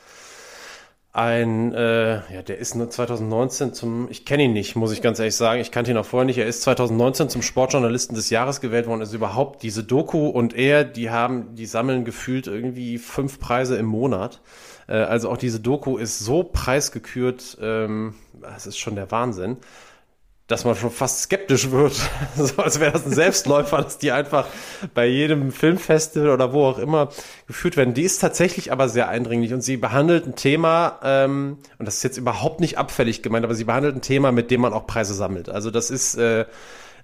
Ein, äh, ja, der ist 2019 zum, ich kenne ihn nicht, muss ich ganz ehrlich sagen, ich kannte ihn auch vorher nicht. Er ist 2019 zum Sportjournalisten des Jahres gewählt worden. Also überhaupt diese Doku und er, die haben, die sammeln gefühlt irgendwie fünf Preise im Monat. Äh, also auch diese Doku ist so preisgekürt, ähm, das ist schon der Wahnsinn dass man schon fast skeptisch wird, so als wäre das ein Selbstläufer, dass die einfach bei jedem Filmfestival oder wo auch immer geführt werden. Die ist tatsächlich aber sehr eindringlich und sie behandelt ein Thema, ähm, und das ist jetzt überhaupt nicht abfällig gemeint, aber sie behandelt ein Thema, mit dem man auch Preise sammelt. Also das ist äh,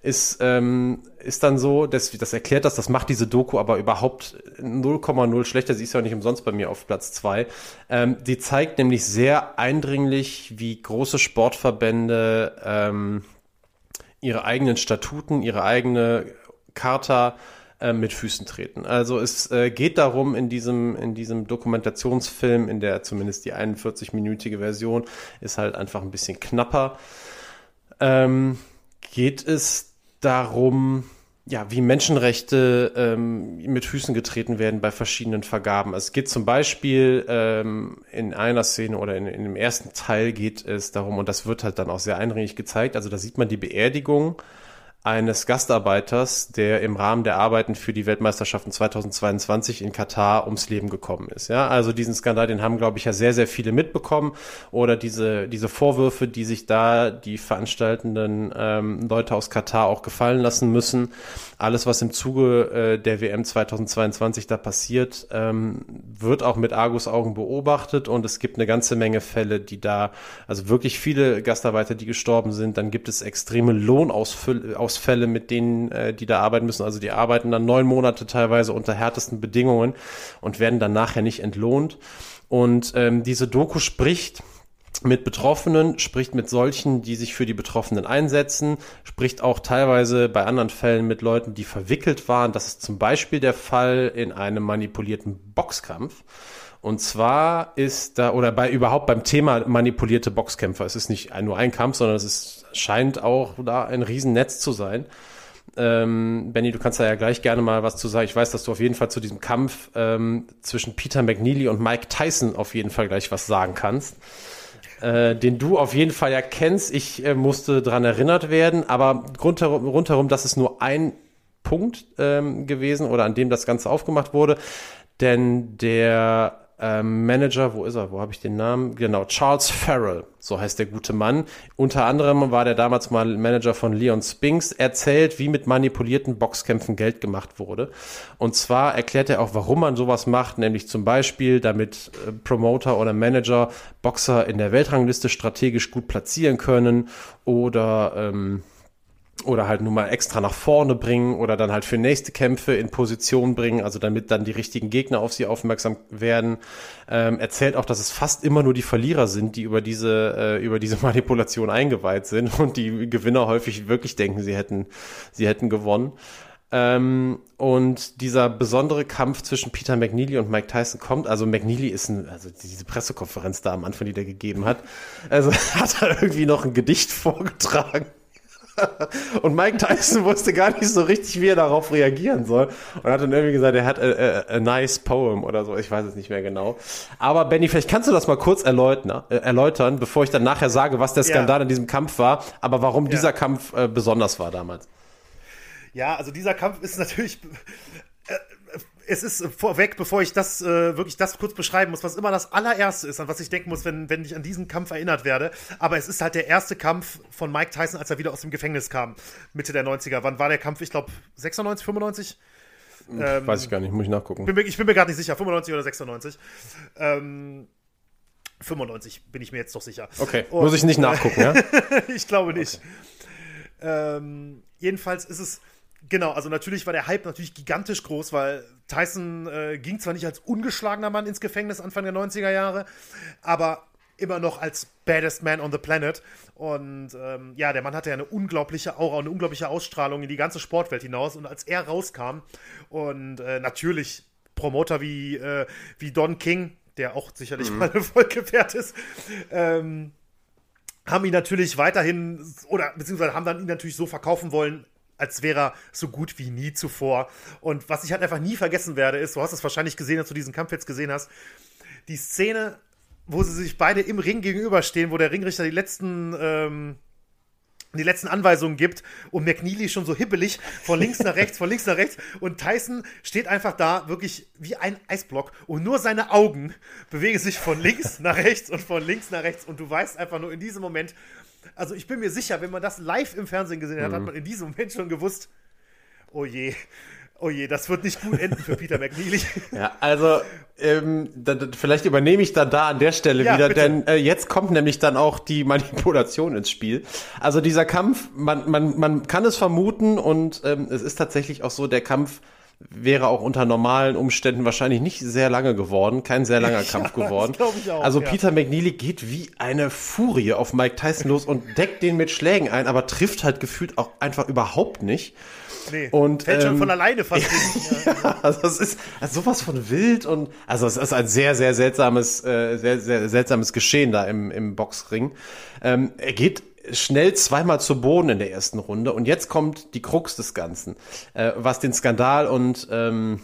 ist, ähm, ist dann so, das, das erklärt das, das macht diese Doku aber überhaupt 0,0 schlechter. Sie ist ja nicht umsonst bei mir auf Platz zwei. Ähm, die zeigt nämlich sehr eindringlich, wie große Sportverbände ähm, ihre eigenen Statuten, ihre eigene Charta äh, mit Füßen treten. Also es äh, geht darum in diesem in diesem Dokumentationsfilm, in der zumindest die 41-minütige Version ist halt einfach ein bisschen knapper. Ähm, geht es darum, ja, wie Menschenrechte ähm, mit Füßen getreten werden bei verschiedenen Vergaben. Es geht zum Beispiel ähm, in einer Szene oder in, in dem ersten Teil geht es darum, und das wird halt dann auch sehr eindringlich gezeigt, also da sieht man die Beerdigung eines Gastarbeiters, der im Rahmen der Arbeiten für die Weltmeisterschaften 2022 in Katar ums Leben gekommen ist. Ja, also diesen Skandal, den haben, glaube ich, ja sehr, sehr viele mitbekommen. Oder diese, diese Vorwürfe, die sich da die veranstaltenden ähm, Leute aus Katar auch gefallen lassen müssen. Alles, was im Zuge äh, der WM 2022 da passiert, ähm, wird auch mit Argus-Augen beobachtet. Und es gibt eine ganze Menge Fälle, die da, also wirklich viele Gastarbeiter, die gestorben sind. Dann gibt es extreme Lohnausfälle Ausfälle, mit denen äh, die da arbeiten müssen. Also die arbeiten dann neun Monate teilweise unter härtesten Bedingungen und werden dann nachher nicht entlohnt. Und ähm, diese Doku spricht mit Betroffenen, spricht mit solchen, die sich für die Betroffenen einsetzen, spricht auch teilweise bei anderen Fällen mit Leuten, die verwickelt waren. Das ist zum Beispiel der Fall in einem manipulierten Boxkampf. Und zwar ist da, oder bei überhaupt beim Thema manipulierte Boxkämpfer, es ist nicht nur ein Kampf, sondern es ist, scheint auch da ein Riesennetz zu sein. Ähm, Benny, du kannst da ja gleich gerne mal was zu sagen. Ich weiß, dass du auf jeden Fall zu diesem Kampf ähm, zwischen Peter McNeely und Mike Tyson auf jeden Fall gleich was sagen kannst. Äh, den du auf jeden Fall ja kennst. Ich äh, musste dran erinnert werden, aber rundherum, rundherum das ist nur ein Punkt ähm, gewesen oder an dem das Ganze aufgemacht wurde. Denn der ähm, Manager, wo ist er? Wo habe ich den Namen? Genau, Charles Farrell, so heißt der gute Mann. Unter anderem war der damals mal Manager von Leon Spinks, erzählt, wie mit manipulierten Boxkämpfen Geld gemacht wurde. Und zwar erklärt er auch, warum man sowas macht, nämlich zum Beispiel, damit äh, Promoter oder Manager Boxer in der Weltrangliste strategisch gut platzieren können oder ähm, oder halt nur mal extra nach vorne bringen oder dann halt für nächste Kämpfe in Position bringen, also damit dann die richtigen Gegner auf sie aufmerksam werden. Ähm, erzählt auch, dass es fast immer nur die Verlierer sind, die über diese äh, über diese Manipulation eingeweiht sind und die Gewinner häufig wirklich denken, sie hätten sie hätten gewonnen. Ähm, und dieser besondere Kampf zwischen Peter McNeely und Mike Tyson kommt. Also McNeely ist ein, also diese Pressekonferenz da am Anfang, die der gegeben hat, also hat er irgendwie noch ein Gedicht vorgetragen und Mike Tyson wusste gar nicht so richtig, wie er darauf reagieren soll. Und hat dann irgendwie gesagt, er hat a, a, a nice poem oder so. Ich weiß es nicht mehr genau. Aber Benny, vielleicht kannst du das mal kurz erläutern, äh, erläutern bevor ich dann nachher sage, was der Skandal ja. in diesem Kampf war, aber warum ja. dieser Kampf äh, besonders war damals. Ja, also dieser Kampf ist natürlich äh, es ist vorweg, bevor ich das äh, wirklich das kurz beschreiben muss, was immer das allererste ist, an was ich denken muss, wenn, wenn ich an diesen Kampf erinnert werde. Aber es ist halt der erste Kampf von Mike Tyson, als er wieder aus dem Gefängnis kam, Mitte der 90er. Wann war der Kampf? Ich glaube 96, 95? Ähm, Weiß ich gar nicht, muss ich nachgucken. Bin, ich bin mir gerade nicht sicher, 95 oder 96. Ähm, 95 bin ich mir jetzt doch sicher. Okay, Und, muss ich nicht nachgucken, ja? ich glaube nicht. Okay. Ähm, jedenfalls ist es Genau, also natürlich war der Hype natürlich gigantisch groß, weil Tyson äh, ging zwar nicht als ungeschlagener Mann ins Gefängnis Anfang der 90er Jahre, aber immer noch als baddest man on the planet. Und ähm, ja, der Mann hatte ja eine unglaubliche Aura und eine unglaubliche Ausstrahlung in die ganze Sportwelt hinaus. Und als er rauskam und äh, natürlich Promoter wie, äh, wie Don King, der auch sicherlich mhm. mal Erfolg wert ist, ähm, haben ihn natürlich weiterhin oder beziehungsweise haben dann ihn natürlich so verkaufen wollen, als wäre er so gut wie nie zuvor. Und was ich halt einfach nie vergessen werde, ist, du hast es wahrscheinlich gesehen, als du diesen Kampf jetzt gesehen hast, die Szene, wo sie sich beide im Ring gegenüberstehen, wo der Ringrichter die letzten, ähm, die letzten Anweisungen gibt und McNeely schon so hibbelig von links nach rechts, von links nach rechts und Tyson steht einfach da wirklich wie ein Eisblock und nur seine Augen bewegen sich von links nach rechts und von links nach rechts und du weißt einfach nur in diesem Moment, also ich bin mir sicher, wenn man das live im Fernsehen gesehen hat, mhm. hat man in diesem Moment schon gewusst, oh je, oh je, das wird nicht gut enden für Peter McNeely. Ja, also ähm, dann, vielleicht übernehme ich dann da an der Stelle ja, wieder, bitte. denn äh, jetzt kommt nämlich dann auch die Manipulation ins Spiel. Also dieser Kampf, man, man, man kann es vermuten und ähm, es ist tatsächlich auch so, der Kampf wäre auch unter normalen Umständen wahrscheinlich nicht sehr lange geworden, kein sehr langer Kampf ja, geworden. Auch, also ja. Peter McNeely geht wie eine Furie auf Mike Tyson los und deckt den mit Schlägen ein, aber trifft halt gefühlt auch einfach überhaupt nicht. Nee, und, fällt ähm, schon von alleine fast. ja, also es ist also sowas von wild und also es ist ein sehr, sehr seltsames, äh, sehr, sehr seltsames Geschehen da im, im Boxring. Ähm, er geht schnell zweimal zu Boden in der ersten Runde. Und jetzt kommt die Krux des Ganzen, äh, was den Skandal und ähm,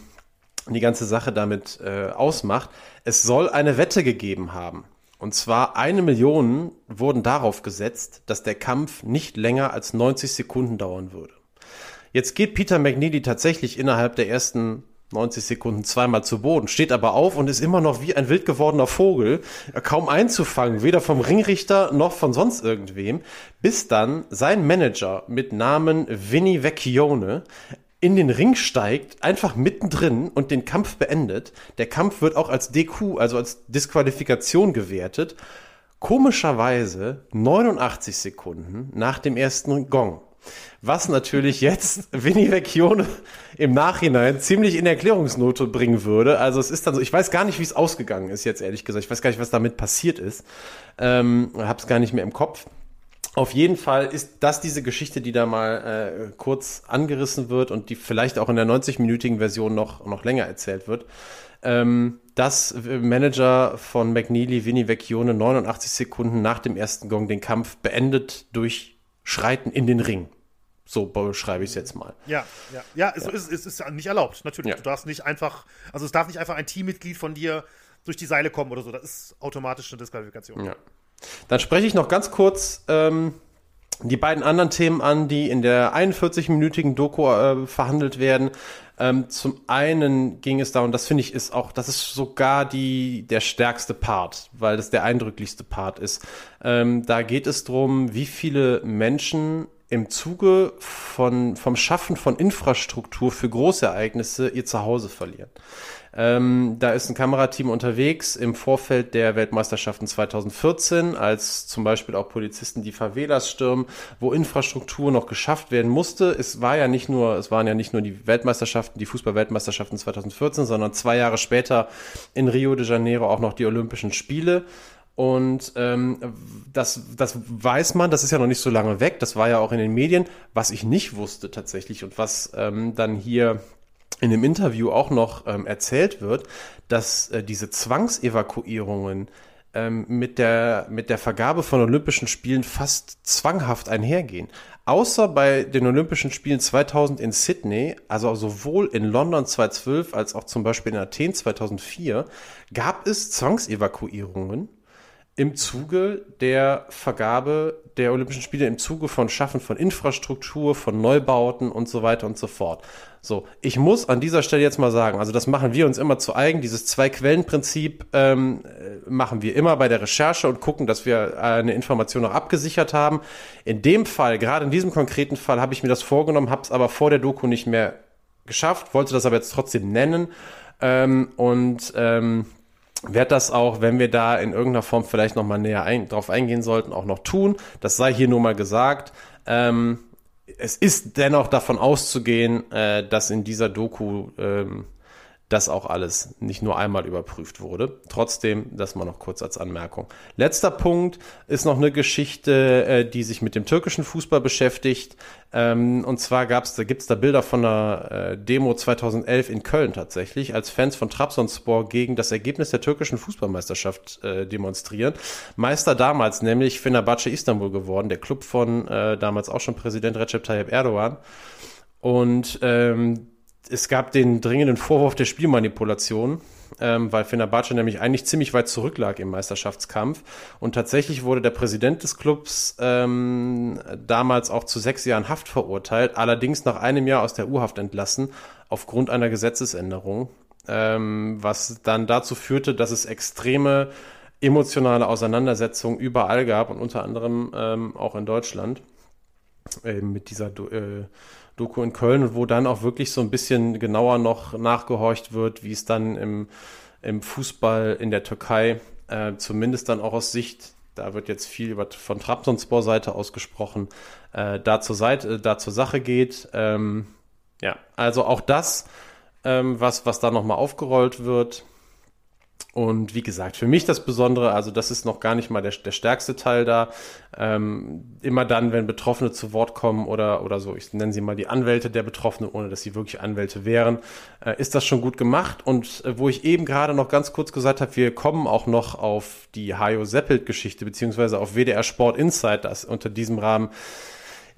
die ganze Sache damit äh, ausmacht. Es soll eine Wette gegeben haben. Und zwar eine Million wurden darauf gesetzt, dass der Kampf nicht länger als 90 Sekunden dauern würde. Jetzt geht Peter McNeely tatsächlich innerhalb der ersten 90 Sekunden zweimal zu Boden, steht aber auf und ist immer noch wie ein wild gewordener Vogel, kaum einzufangen, weder vom Ringrichter noch von sonst irgendwem, bis dann sein Manager mit Namen Vinny Vecchione in den Ring steigt, einfach mittendrin und den Kampf beendet. Der Kampf wird auch als DQ, also als Disqualifikation gewertet. Komischerweise 89 Sekunden nach dem ersten Gong. Was natürlich jetzt Vinny Vecchione im Nachhinein ziemlich in Erklärungsnote bringen würde. Also es ist dann so, ich weiß gar nicht, wie es ausgegangen ist jetzt ehrlich gesagt. Ich weiß gar nicht, was damit passiert ist. Ähm, hab's gar nicht mehr im Kopf. Auf jeden Fall ist das diese Geschichte, die da mal äh, kurz angerissen wird und die vielleicht auch in der 90-minütigen Version noch, noch länger erzählt wird. Ähm, dass Manager von McNeely, Vinny Vecchione, 89 Sekunden nach dem ersten Gong den Kampf beendet durch Schreiten in den Ring. So beschreibe ich es jetzt mal. Ja, ja, ja, es, ja. Ist, es ist nicht erlaubt, natürlich. Ja. Du darfst nicht einfach, also es darf nicht einfach ein Teammitglied von dir durch die Seile kommen oder so. Das ist automatisch eine Disqualifikation. Ja. Dann spreche ich noch ganz kurz ähm, die beiden anderen Themen an, die in der 41-minütigen Doku äh, verhandelt werden. Ähm, zum einen ging es darum, das finde ich ist auch, das ist sogar die, der stärkste Part, weil das der eindrücklichste Part ist. Ähm, da geht es darum, wie viele Menschen im Zuge von, vom Schaffen von Infrastruktur für Großereignisse ihr Zuhause verlieren. Ähm, da ist ein Kamerateam unterwegs im Vorfeld der Weltmeisterschaften 2014, als zum Beispiel auch Polizisten die Favelas stürmen, wo Infrastruktur noch geschafft werden musste. Es war ja nicht nur, es waren ja nicht nur die Weltmeisterschaften, die Fußball-Weltmeisterschaften 2014, sondern zwei Jahre später in Rio de Janeiro auch noch die Olympischen Spiele. Und ähm, das, das weiß man, das ist ja noch nicht so lange weg, das war ja auch in den Medien. Was ich nicht wusste tatsächlich und was ähm, dann hier in dem Interview auch noch ähm, erzählt wird, dass äh, diese Zwangsevakuierungen ähm, mit, der, mit der Vergabe von Olympischen Spielen fast zwanghaft einhergehen. Außer bei den Olympischen Spielen 2000 in Sydney, also sowohl in London 2012 als auch zum Beispiel in Athen 2004, gab es Zwangsevakuierungen im Zuge der Vergabe der Olympischen Spiele, im Zuge von Schaffen von Infrastruktur, von Neubauten und so weiter und so fort. So, ich muss an dieser Stelle jetzt mal sagen, also das machen wir uns immer zu eigen, dieses Zwei-Quellen-Prinzip ähm, äh, machen wir immer bei der Recherche und gucken, dass wir eine Information noch abgesichert haben. In dem Fall, gerade in diesem konkreten Fall, habe ich mir das vorgenommen, habe es aber vor der Doku nicht mehr geschafft, wollte das aber jetzt trotzdem nennen ähm, und ähm, werde das auch, wenn wir da in irgendeiner Form vielleicht noch mal näher ein, drauf eingehen sollten, auch noch tun. Das sei hier nur mal gesagt. Ähm, es ist dennoch davon auszugehen, äh, dass in dieser Doku ähm, das auch alles nicht nur einmal überprüft wurde. Trotzdem, das mal noch kurz als Anmerkung. Letzter Punkt ist noch eine Geschichte, äh, die sich mit dem türkischen Fußball beschäftigt. Ähm, und zwar gab's, da gibt's da Bilder von einer äh, Demo 2011 in Köln tatsächlich, als Fans von Trabzonspor gegen das Ergebnis der türkischen Fußballmeisterschaft äh, demonstrieren. Meister damals nämlich Fenerbahce Istanbul geworden, der Club von damals auch schon Präsident Recep Tayyip Erdogan. Und ähm, es gab den dringenden Vorwurf der Spielmanipulation, ähm, weil Fenerbahce nämlich eigentlich ziemlich weit zurücklag im Meisterschaftskampf. Und tatsächlich wurde der Präsident des Clubs ähm, damals auch zu sechs Jahren Haft verurteilt, allerdings nach einem Jahr aus der Urhaft entlassen, aufgrund einer Gesetzesänderung, ähm, was dann dazu führte, dass es extreme emotionale Auseinandersetzungen überall gab und unter anderem ähm, auch in Deutschland äh, mit dieser äh, Doku in Köln, wo dann auch wirklich so ein bisschen genauer noch nachgehorcht wird, wie es dann im, im Fußball in der Türkei, äh, zumindest dann auch aus Sicht, da wird jetzt viel über, von Trabzonspor-Seite ausgesprochen, äh, da, zur Seite, äh, da zur Sache geht. Ähm, ja, also auch das, ähm, was, was da nochmal aufgerollt wird. Und wie gesagt, für mich das Besondere, also das ist noch gar nicht mal der, der stärkste Teil da. Ähm, immer dann, wenn Betroffene zu Wort kommen oder, oder so, ich nenne sie mal die Anwälte der Betroffenen, ohne dass sie wirklich Anwälte wären, äh, ist das schon gut gemacht. Und äh, wo ich eben gerade noch ganz kurz gesagt habe, wir kommen auch noch auf die Hajo Seppelt-Geschichte, beziehungsweise auf WDR Sport Insight, das unter diesem Rahmen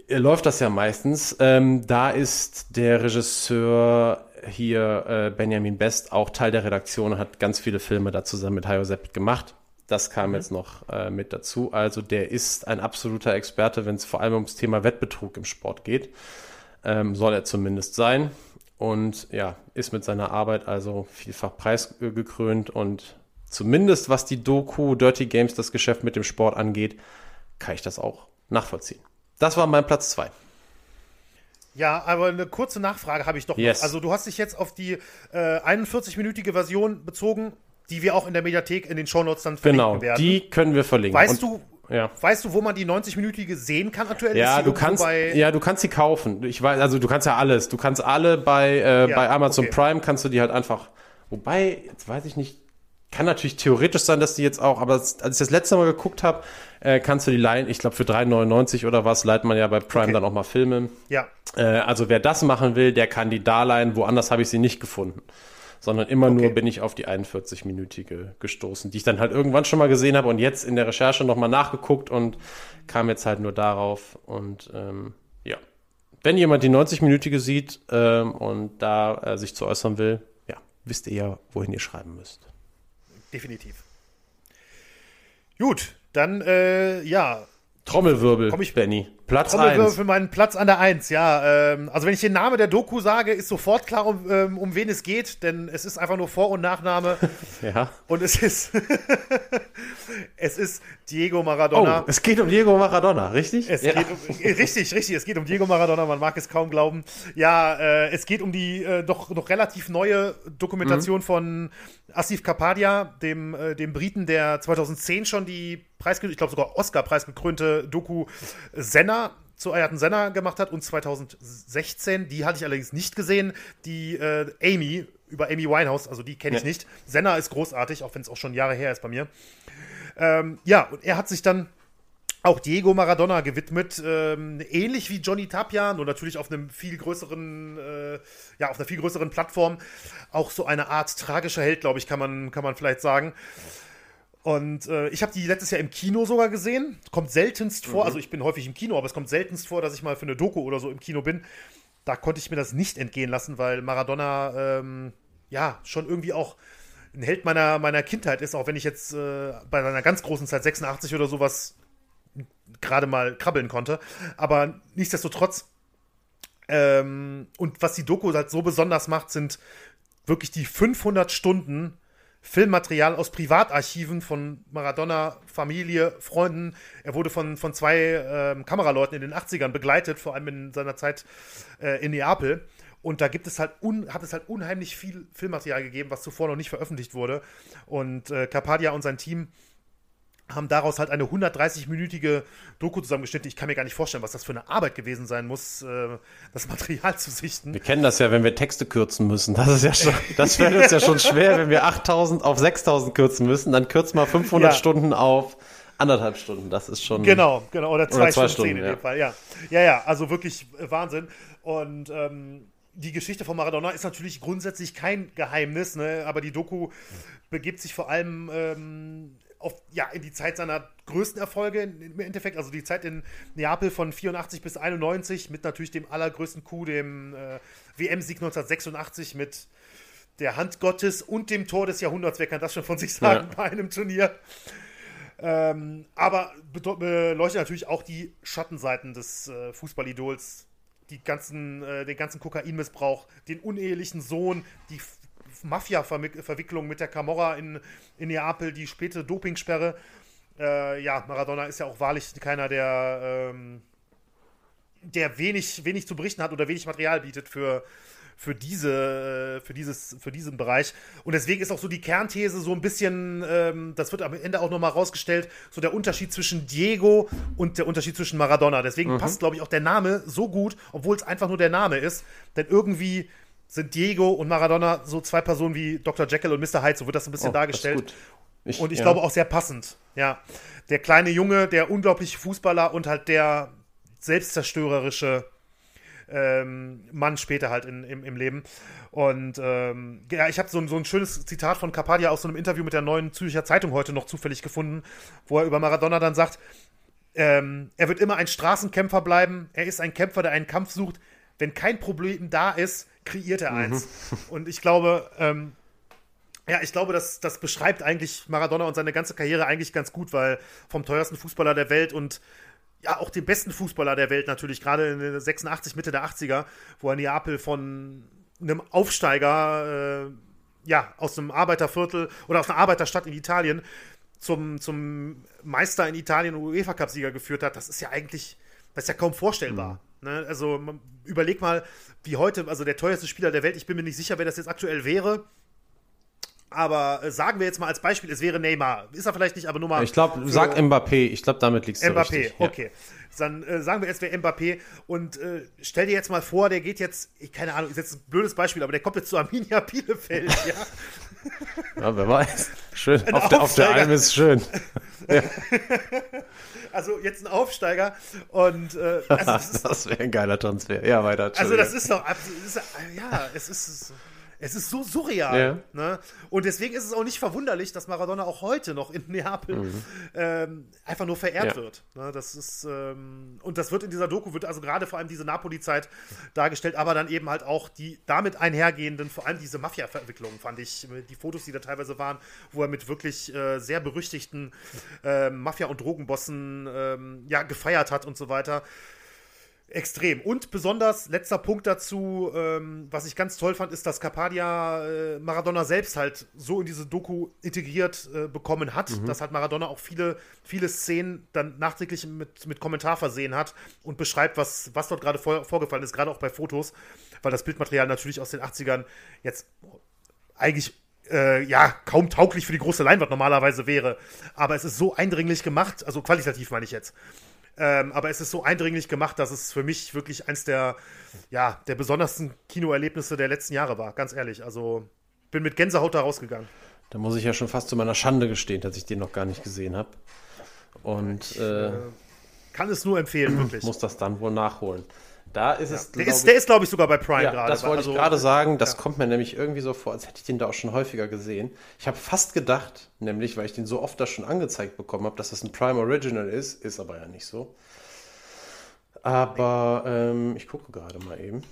äh, läuft das ja meistens. Ähm, da ist der Regisseur hier äh, Benjamin Best auch Teil der Redaktion, hat ganz viele Filme da zusammen mit Hayo Seppet gemacht. Das kam mhm. jetzt noch äh, mit dazu. Also der ist ein absoluter Experte, wenn es vor allem ums Thema Wettbetrug im Sport geht. Ähm, soll er zumindest sein. Und ja, ist mit seiner Arbeit also vielfach preisgekrönt und zumindest was die Doku Dirty Games, das Geschäft mit dem Sport angeht, kann ich das auch nachvollziehen. Das war mein Platz zwei. Ja, aber eine kurze Nachfrage habe ich doch yes. noch. Also du hast dich jetzt auf die äh, 41-minütige Version bezogen, die wir auch in der Mediathek in den Shownotes dann verlinken genau, werden. Genau, die können wir verlinken. Weißt Und, du, ja. Weißt du, wo man die 90-minütige sehen kann aktuell? Ja, du kannst, ja, du kannst sie kaufen. Ich weiß, also du kannst ja alles. Du kannst alle bei, äh, ja, bei Amazon okay. Prime kannst du die halt einfach. Wobei, jetzt weiß ich nicht, kann natürlich theoretisch sein, dass die jetzt auch, aber als ich das letzte Mal geguckt habe, äh, kannst du die leihen, ich glaube für 3,99 oder was, leiht man ja bei Prime okay. dann auch mal Filme. Ja. Äh, also wer das machen will, der kann die da leihen, woanders habe ich sie nicht gefunden. Sondern immer okay. nur bin ich auf die 41-minütige gestoßen, die ich dann halt irgendwann schon mal gesehen habe und jetzt in der Recherche nochmal nachgeguckt und kam jetzt halt nur darauf und ähm, ja, wenn jemand die 90-minütige sieht ähm, und da äh, sich zu äußern will, ja, wisst ihr ja, wohin ihr schreiben müsst. Definitiv. Gut, dann, äh, ja. Trommelwirbel, Komm ich- Benny. Platz Trommelwirbel 1. für meinen Platz an der Eins, ja. Ähm, also wenn ich den Namen der Doku sage, ist sofort klar, um, ähm, um wen es geht, denn es ist einfach nur Vor- und Nachname Ja. und es ist es ist Diego Oh, Maradona. es geht um Diego Maradona, richtig? Es ja. geht um, richtig, richtig, es geht um Diego Maradona, man mag es kaum glauben. Ja, äh, es geht um die äh, doch noch relativ neue Dokumentation von Asif Kapadia, dem, äh, dem Briten, der 2010 schon die Preis, ich glaube sogar Oscar-preisgekrönte Doku Senna zu Ayrton Senna gemacht hat und 2016, die hatte ich allerdings nicht gesehen, die äh, Amy über Amy Winehouse, also die kenne ich Nee. nicht. Senna ist großartig, auch wenn es auch schon Jahre her ist bei mir. Ähm, ja, und er hat sich dann auch Diego Maradona gewidmet, ähm, ähnlich wie Johnny Tapia, nur natürlich auf einem viel größeren, äh, ja, auf einer viel größeren Plattform. Auch so eine Art tragischer Held, glaube ich, kann man, kann man vielleicht sagen. Und äh, ich habe die letztes Jahr im Kino sogar gesehen. Kommt seltenst vor, also ich bin häufig im Kino, aber es kommt seltenst vor, dass ich mal für eine Doku oder so im Kino bin. Da konnte ich mir das nicht entgehen lassen, weil Maradona ähm, ja schon irgendwie auch ein Held meiner, meiner Kindheit ist, auch wenn ich jetzt äh, bei einer ganz großen Zeit, 86 oder sowas, gerade mal krabbeln konnte. Aber nichtsdestotrotz, ähm, und was die Doku halt so besonders macht, sind wirklich die 500 Stunden Filmmaterial aus Privatarchiven von Maradona, Familie, Freunden. Er wurde von, von zwei ähm, Kameraleuten in den 80ern begleitet, vor allem in seiner Zeit äh, in Neapel. Und da gibt es halt un, hat es halt unheimlich viel Filmmaterial gegeben, was zuvor noch nicht veröffentlicht wurde. Und äh, Carpadia und sein Team haben daraus halt eine 130-minütige Doku zusammengeschnitten. Ich kann mir gar nicht vorstellen, was das für eine Arbeit gewesen sein muss, äh, das Material zu sichten. Wir kennen das ja, wenn wir Texte kürzen müssen. Das ist ja schon, das fällt uns ja schon schwer, wenn wir 8000 auf 6000 kürzen müssen. Dann kürzt mal 500 Ja. Stunden auf anderthalb Stunden. Das ist schon. Genau, genau. Oder zwei, Oder zwei Stunden, Stunden, in ja. dem Fall, ja. Ja, ja, also wirklich äh, Wahnsinn. Und ähm, die Geschichte von Maradona ist natürlich grundsätzlich kein Geheimnis, ne? aber die Doku begibt sich vor allem ähm, auf, ja, in die Zeit seiner größten Erfolge im Endeffekt, also die Zeit in Neapel von 84 bis 91 mit natürlich dem allergrößten Coup, dem äh, WM-Sieg 1986 mit der Hand Gottes und dem Tor des Jahrhunderts. Wer kann das schon von sich sagen Ja. bei einem Turnier? Ähm, aber beleuchtet natürlich auch die Schattenseiten des äh, Fußballidols, die ganzen, äh, den ganzen Kokainmissbrauch, den unehelichen Sohn, die Mafia-Verwicklung mit der Camorra in, in Neapel, die späte Dopingsperre. Äh, ja, Maradona ist ja auch wahrlich keiner, der, ähm, der wenig, wenig zu berichten hat oder wenig Material bietet für, für, diese, äh, für, dieses, für diesen Bereich. Und deswegen ist auch so die Kernthese so ein bisschen, ähm, das wird am Ende auch nochmal rausgestellt, so der Unterschied zwischen Diego und der Unterschied zwischen Maradona. Deswegen passt, glaube ich, auch der Name so gut, obwohl es einfach nur der Name ist. Denn irgendwie sind Diego und Maradona so zwei Personen wie Dr. Jekyll und Mr. Hyde, so wird das ein bisschen Oh, dargestellt. Ich, Und ich ja. glaube auch sehr passend. Ja. Der kleine Junge, der unglaubliche Fußballer und halt der selbstzerstörerische ähm, Mann später halt in, im, im Leben. Und ähm, ja, ich habe so, ein- so ein schönes Zitat von Capadia aus so einem Interview mit der neuen Zürcher Zeitung heute noch zufällig gefunden, wo er über Maradona dann sagt, ähm, er wird immer ein Straßenkämpfer bleiben. Er ist ein Kämpfer, der einen Kampf sucht. Wenn kein Problem da ist, kreiert er eins. Und ich glaube, ähm, ja, ich glaube, das, das beschreibt eigentlich Maradona und seine ganze Karriere eigentlich ganz gut, weil vom teuersten Fußballer der Welt und ja, auch dem besten Fußballer der Welt natürlich, gerade in den 86, Mitte der 80er, wo er Neapel von einem Aufsteiger, äh, ja, aus einem Arbeiterviertel oder aus einer Arbeiterstadt in Italien zum, zum Meister in Italien und UEFA-Cup-Sieger geführt hat, das ist ja eigentlich, das ist ja kaum vorstellbar. Ne? Also überleg mal, wie heute, also der teuerste Spieler der Welt, ich bin mir nicht sicher, wer das jetzt aktuell wäre, aber äh, sagen wir jetzt mal als Beispiel, es wäre Neymar. Ist er vielleicht nicht, aber nur mal. Ich glaube, sag Mbappé. Ich glaube, damit liegst du Mbappé, richtig. Ja. okay. Dann äh, sagen wir, es wäre Mbappé und äh, stell dir jetzt mal vor, der geht jetzt, ich, keine Ahnung, ist jetzt ein blödes Beispiel, aber der kommt jetzt zu Arminia Bielefeld, ja. Ja, wer weiß. Schön. Ein Auf der, auf der. Alm ist schön. Also jetzt ein Aufsteiger und äh, also, das Das wäre ein geiler Transfer. Ja, weiter. also das ist doch, abs- ist, ja, es ist, Es ist so surreal. Ja. Ne? Und deswegen ist es auch nicht verwunderlich, dass Maradona auch heute noch in Neapel mhm. ähm, einfach nur verehrt ja. wird. Ne? Das ist, ähm, und das wird in dieser Doku, wird also gerade vor allem diese Napoli-Zeit dargestellt, aber dann eben halt auch die damit einhergehenden, vor allem diese Mafia-Verwicklungen, fand ich, die Fotos, die da teilweise waren, wo er mit wirklich äh, sehr berüchtigten äh, Mafia- und Drogenbossen ähm, ja, gefeiert hat und so weiter. Extrem. Und besonders, letzter Punkt dazu, ähm, was ich ganz toll fand, ist, dass Capadia äh, Maradona selbst halt so in diese Doku integriert äh, bekommen hat, mhm. dass halt Maradona auch viele, viele Szenen dann nachträglich mit, mit Kommentar versehen hat und beschreibt, was, was dort gerade vor, vorgefallen ist, gerade auch bei Fotos, weil das Bildmaterial natürlich aus den 80ern jetzt eigentlich äh, ja, kaum tauglich für die große Leinwand normalerweise wäre. Aber es ist so eindringlich gemacht, also qualitativ meine ich jetzt, ähm, aber es ist so eindringlich gemacht, dass es für mich wirklich eins der, ja, der besondersten Kinoerlebnisse der letzten Jahre war. Ganz ehrlich. Also bin mit Gänsehaut da rausgegangen. Da muss ich ja schon fast zu meiner Schande gestehen, dass ich den noch gar nicht gesehen habe. Und ich, äh, kann es nur empfehlen, wirklich. Muss das dann wohl nachholen. Da ist ja. es. Der ist, der ist, glaube ich, sogar bei Prime ja, gerade. Das wollte also, ich gerade sagen. Das ja. kommt mir nämlich irgendwie so vor, als hätte ich den da auch schon häufiger gesehen. Ich habe fast gedacht, nämlich, weil ich den so oft da schon angezeigt bekommen habe, dass das ein Prime Original ist. Ist aber ja nicht so. Aber ähm, ich gucke gerade mal eben.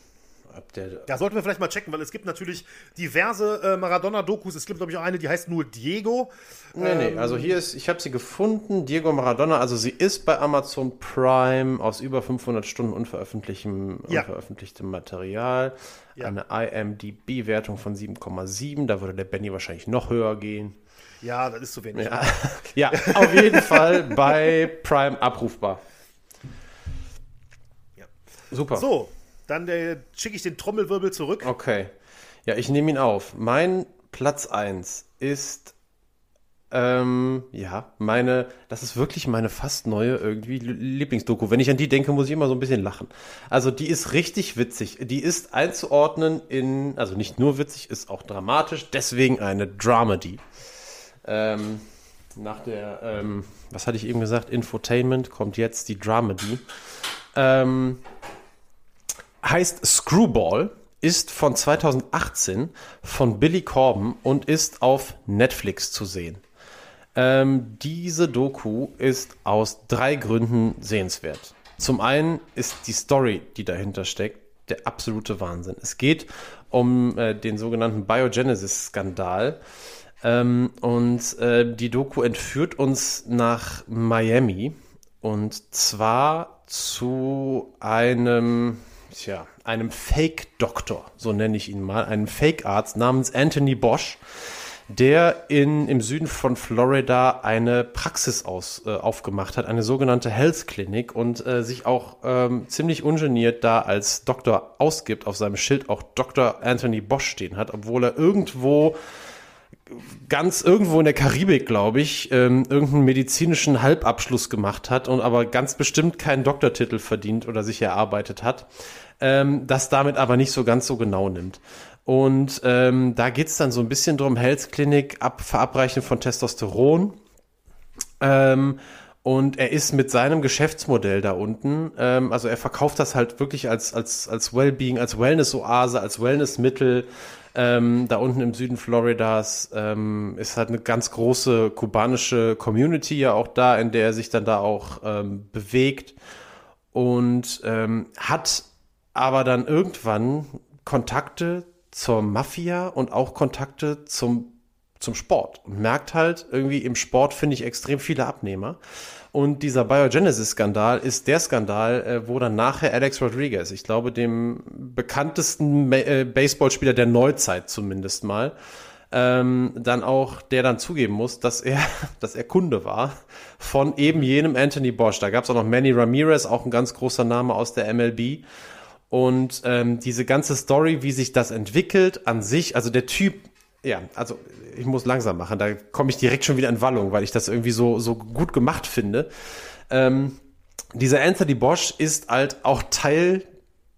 Der, da sollten wir vielleicht mal checken, weil es gibt natürlich diverse äh, Maradona-Dokus. Es gibt, glaube ich, auch eine, die heißt nur Diego. Nee, ähm, nee, also hier ist, ich habe sie gefunden, Diego Maradona. Also sie ist bei Amazon Prime aus über 500 Stunden unveröffentlichtem, ja. unveröffentlichtem Material. Ja. Eine IMDb-Wertung von 7,7. Da würde der Benny wahrscheinlich noch höher gehen. Ja, das ist zu wenig. Ja, ja auf jeden Fall bei Prime abrufbar. Super. So, dann äh, schicke ich den Trommelwirbel zurück. Okay. Ja, ich nehme ihn auf. Mein Platz 1 ist ähm, ja, meine, das ist wirklich meine fast neue irgendwie Lieblingsdoku. Wenn ich an die denke, muss ich immer so ein bisschen lachen. Also die ist richtig witzig. Die ist einzuordnen in, also nicht nur witzig, ist auch dramatisch, deswegen eine Dramedy. Ähm, nach der, ähm, was hatte ich eben gesagt, Infotainment kommt jetzt die Dramedy. Ähm, heißt Screwball, ist von 2018 von Billy Corben und ist auf Netflix zu sehen. Ähm, diese Doku ist aus drei Gründen sehenswert. Zum einen ist die Story, die dahinter steckt, der absolute Wahnsinn. Es geht um äh, den sogenannten Biogenesis-Skandal. Ähm, und äh, die Doku entführt uns nach Miami. Und zwar zu einem, tja, einem Fake-Doktor, so nenne ich ihn mal, einem Fake-Arzt namens Anthony Bosch der in, im Süden von Florida eine Praxis aus, äh, aufgemacht hat, eine sogenannte Health Clinic und äh, sich auch ähm, ziemlich ungeniert da als Doktor ausgibt, auf seinem Schild auch Dr. Anthony Bosch stehen hat, obwohl er irgendwo ganz irgendwo in der Karibik, glaube ich, ähm, irgendeinen medizinischen Halbabschluss gemacht hat und aber ganz bestimmt keinen Doktortitel verdient oder sich erarbeitet hat, ähm, das damit aber nicht so ganz so genau nimmt. Und ähm, da geht's dann so ein bisschen drum, Health Clinic, ab, Verabreichen von Testosteron. Ähm, und er ist mit seinem Geschäftsmodell da unten, ähm, also er verkauft das halt wirklich als, als, als Wellbeing, als Wellness-Oase, als Wellnessmittel. Ähm, da unten im Süden Floridas ähm, ist halt eine ganz große kubanische Community ja auch da, in der er sich dann da auch ähm, bewegt. Und ähm, hat aber dann irgendwann Kontakte zur Mafia und auch Kontakte zum, zum Sport und merkt halt irgendwie im Sport finde ich extrem viele Abnehmer. Und dieser Biogenesis-Skandal ist der Skandal, äh, wo dann nachher Alex Rodriguez, ich glaube dem bekanntesten äh, Baseballspieler der Neuzeit zumindest mal, ähm, dann auch, der dann zugeben muss, dass er, dass er Kunde war von eben jenem Anthony Bosch. Da gab es auch noch Manny Ramirez, auch ein ganz großer Name aus der MLB. Und ähm, diese ganze Story, wie sich das entwickelt an sich, also der Typ, ja, also ich muss langsam machen, da komme ich direkt schon wieder in Wallung, weil ich das irgendwie so, so gut gemacht finde. Ähm, dieser Anthony Bosch ist halt auch Teil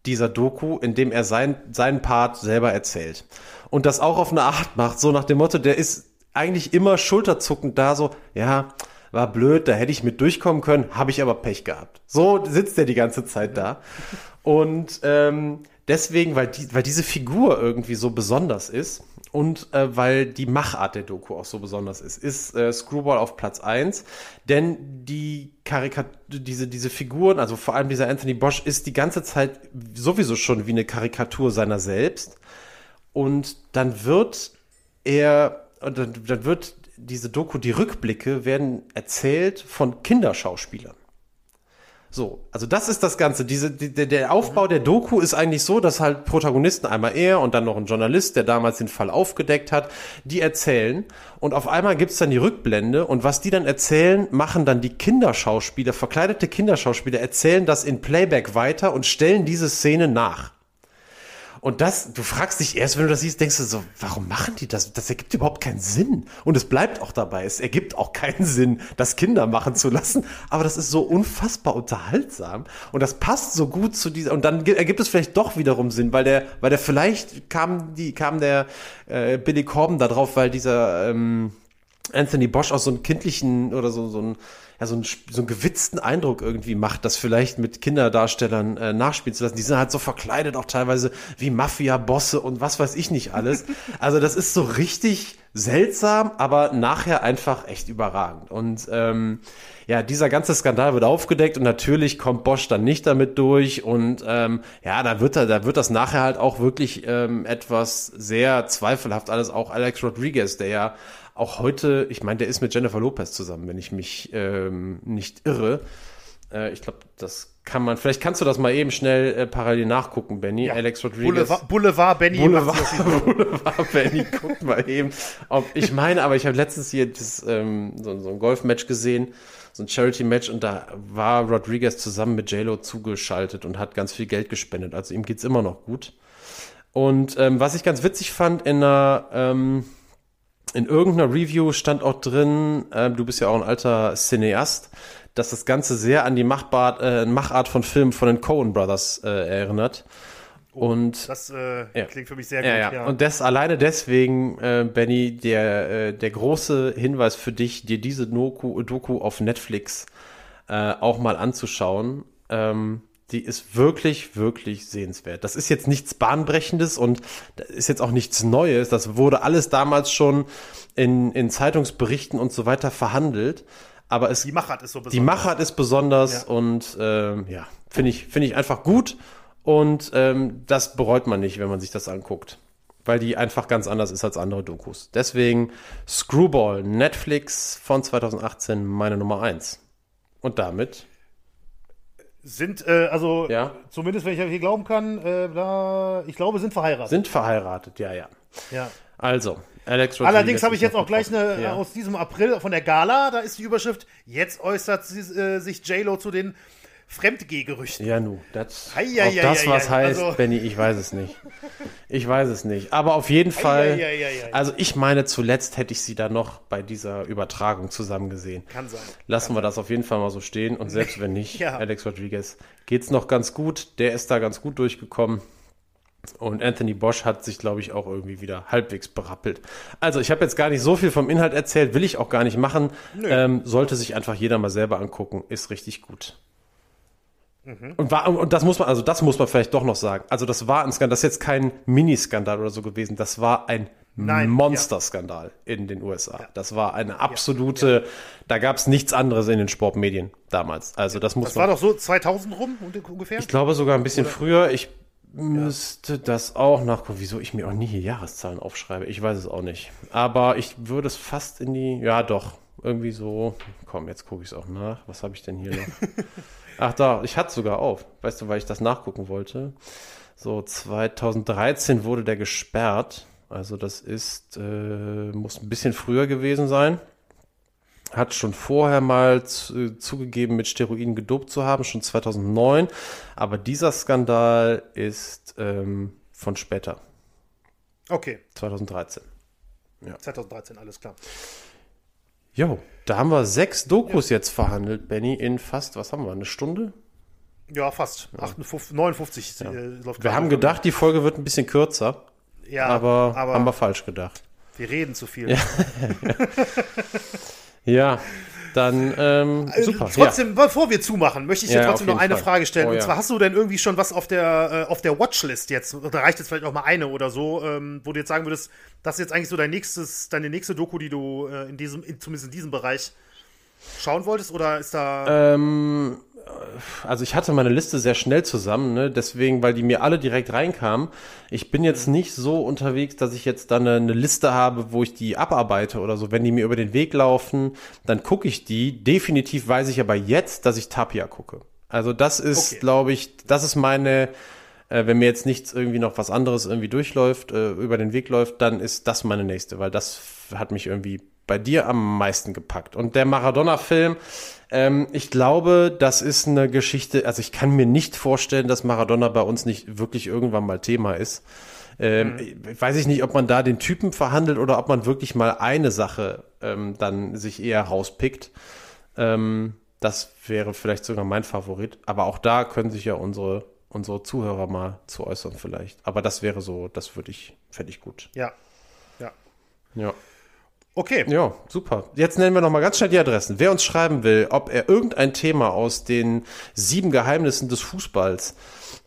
dieser Doku, in dem er sein, seinen Part selber erzählt. Und das auch auf eine Art macht, so nach dem Motto, der ist eigentlich immer schulterzuckend da, so, ja, war blöd, da hätte ich mit durchkommen können, habe ich aber Pech gehabt. So sitzt er die ganze Zeit da. Und ähm, deswegen, weil, die, weil diese Figur irgendwie so besonders ist und äh, weil die Machart der Doku auch so besonders ist, ist äh, Screwball auf Platz 1. Denn die Karikatur, diese, diese Figuren, also vor allem dieser Anthony Bosch, ist die ganze Zeit sowieso schon wie eine Karikatur seiner selbst. Und dann wird er, dann, dann wird diese Doku, die Rückblicke werden erzählt von Kinderschauspielern. So, also das ist das Ganze. Diese, die, der Aufbau der Doku ist eigentlich so, dass halt Protagonisten, einmal er und dann noch ein Journalist, der damals den Fall aufgedeckt hat, die erzählen und auf einmal gibt's dann die Rückblende und was die dann erzählen, machen dann die Kinderschauspieler, verkleidete Kinderschauspieler, erzählen das in Playback weiter und stellen diese Szene nach. Und das, du fragst dich erst, wenn du das siehst, denkst du so, warum machen die das? Das ergibt überhaupt keinen Sinn. Und es bleibt auch dabei. Es ergibt auch keinen Sinn, das Kinder machen zu lassen. Aber das ist so unfassbar unterhaltsam. Und das passt so gut zu dieser, und dann ergibt es vielleicht doch wiederum Sinn, weil der, weil der vielleicht kam die, kam der, äh, Billy Corbin da drauf, weil dieser, ähm, Anthony Bosch aus so einem kindlichen oder so, so ein, ja, so, einen, so einen gewitzten Eindruck irgendwie macht, das vielleicht mit Kinderdarstellern äh, nachspielen zu lassen. Die sind halt so verkleidet auch teilweise wie Mafia-Bosse und was weiß ich nicht alles. Also das ist so richtig seltsam, aber nachher einfach echt überragend. Und ähm, ja, dieser ganze Skandal wird aufgedeckt und natürlich kommt Bosch dann nicht damit durch und ähm, ja, da wird er, da wird das nachher halt auch wirklich ähm, etwas sehr zweifelhaft alles. Auch Alex Rodriguez, der ja auch heute, ich meine, der ist mit Jennifer Lopez zusammen, wenn ich mich ähm, nicht irre. Äh, ich glaube, das kann man, vielleicht kannst du das mal eben schnell äh, parallel nachgucken, Benny. Ja. Alex Rodriguez. Boulevard, Boulevard Benny. Boulevard, Boulevard Benny, guck mal eben. Ob, ich meine, aber ich habe letztens hier das, ähm, so, so ein Golfmatch gesehen, so ein Charity-Match und da war Rodriguez zusammen mit JLo zugeschaltet und hat ganz viel Geld gespendet. Also ihm geht's immer noch gut. Und ähm, was ich ganz witzig fand in einer ähm, in irgendeiner Review stand auch drin, äh, du bist ja auch ein alter Cineast, dass das Ganze sehr an die Machbar, äh, Machart von Filmen von den Coen Brothers äh, erinnert. Oh, und das äh, ja. klingt für mich sehr ja, gut. Ja. ja. Und das alleine deswegen, äh, Benny, der äh, der große Hinweis für dich, dir diese Doku, Doku auf Netflix äh, auch mal anzuschauen. Ähm, die ist wirklich, wirklich sehenswert. Das ist jetzt nichts Bahnbrechendes und ist jetzt auch nichts Neues. Das wurde alles damals schon in, in Zeitungsberichten und so weiter verhandelt. Aber es, die Machart ist so besonders. Die Machart ist besonders ja. und ähm, ja, finde ich, finde ich einfach gut. Und ähm, das bereut man nicht, wenn man sich das anguckt. Weil die einfach ganz anders ist als andere Dokus. Deswegen Screwball, Netflix von 2018, meine Nummer eins. Und damit sind, äh, also ja. zumindest, wenn ich hier glauben kann, äh, da, ich glaube, sind verheiratet. Sind verheiratet, ja, ja. Ja. Also, Alex Rodriguez Allerdings habe ich jetzt auch gleich eine ja. aus diesem April von der Gala, da ist die Überschrift, jetzt äußert sie, äh, sich J-Lo zu den Fremdgehgerüchten. Ja, nu, das, hei, hei, ob das hei, was heißt, also, Benny, ich weiß es nicht. Ich weiß es nicht. Aber auf jeden Fall, also ich meine, zuletzt hätte ich sie da noch bei dieser Übertragung zusammen gesehen. Kann sein. Lassen Kann wir sein. das auf jeden Fall mal so stehen. Und selbst wenn nicht, ja. Alex Rodriguez geht's noch ganz gut. Der ist da ganz gut durchgekommen. Und Anthony Bosch hat sich, glaube ich, auch irgendwie wieder halbwegs berappelt. Also, ich habe jetzt gar nicht so viel vom Inhalt erzählt, will ich auch gar nicht machen. Ähm, sollte sich einfach jeder mal selber angucken, ist richtig gut. Mhm. Und, war, und das muss man, also das muss man vielleicht doch noch sagen. Also das war ein Skandal, das ist jetzt kein Miniskandal oder so gewesen, das war ein Monsterskandal ja. in den USA. Ja. Das war eine absolute, ja. da gab es nichts anderes in den Sportmedien damals. Also das muss das man. Das war doch so 2000 rum ungefähr? Ich glaube sogar ein bisschen oder? früher. Ich müsste das auch nachgucken. Wieso ich mir auch nie hier Jahreszahlen aufschreibe, ich weiß es auch nicht. Aber ich würde es fast in die, ja doch, irgendwie so. Komm, jetzt gucke ich es auch nach. Was habe ich denn hier noch? Ach da, ich hatte sogar auf. Weißt du, weil ich das nachgucken wollte. So, 2013 wurde der gesperrt. Also das ist, äh, muss ein bisschen früher gewesen sein. Hat schon vorher mal zu, zugegeben, mit Steroiden gedopt zu haben, schon 2009. Aber dieser Skandal ist ähm, von später. Okay. 2013. Ja. 2013, alles klar. Jo, da haben wir sechs Dokus ja. jetzt verhandelt, Benny, in fast, was haben wir, eine Stunde? Ja, fast. Ja. 58, 59 ja. äh, Wir haben gedacht, die Folge wird ein bisschen kürzer. Ja, aber, aber haben wir falsch gedacht. Wir reden zu viel. Ja. ja. Dann ähm, Äh, super. Trotzdem, bevor wir zumachen, möchte ich dir Ja, trotzdem noch eine Fall. Frage stellen. Oh, und ja. zwar hast du denn irgendwie schon was auf der, äh, auf der Watchlist jetzt? Oder reicht jetzt vielleicht auch mal eine oder so, ähm, wo du jetzt sagen würdest, das ist jetzt eigentlich so dein nächstes, deine nächste Doku, die du äh, in diesem, in, zumindest in diesem Bereich schauen wolltest? Oder ist da. Ähm, also ich hatte meine Liste sehr schnell zusammen, ne? deswegen, weil die mir alle direkt reinkamen. Ich bin jetzt nicht so unterwegs, dass ich jetzt dann eine, eine Liste habe, wo ich die abarbeite oder so. Wenn die mir über den Weg laufen, dann gucke ich die. Definitiv weiß ich aber jetzt, dass ich Tapia gucke. Also das ist, Okay. glaube ich, das ist meine, äh, wenn mir jetzt nichts irgendwie noch was anderes irgendwie durchläuft, äh, über den Weg läuft, dann ist das meine nächste, weil das hat mich irgendwie bei dir am meisten gepackt. Und der Maradona-Film, ähm, ich glaube, das ist eine Geschichte, also ich kann mir nicht vorstellen, dass Maradona bei uns nicht wirklich irgendwann mal Thema ist. Ähm, ich Weiß ich nicht, ob man da den Typen verhandelt oder ob man wirklich mal eine Sache ähm, dann sich eher rauspickt. Ähm, das wäre vielleicht sogar mein Favorit. Aber auch da können sich ja unsere, unsere Zuhörer mal zu äußern vielleicht. Aber das wäre so, das würde ich, fände ich gut. Ja. Ja. Ja. Okay. Ja, super. Jetzt nennen wir noch mal ganz schnell die Adressen. Wer uns schreiben will, ob er irgendein Thema aus den sieben Geheimnissen des Fußballs,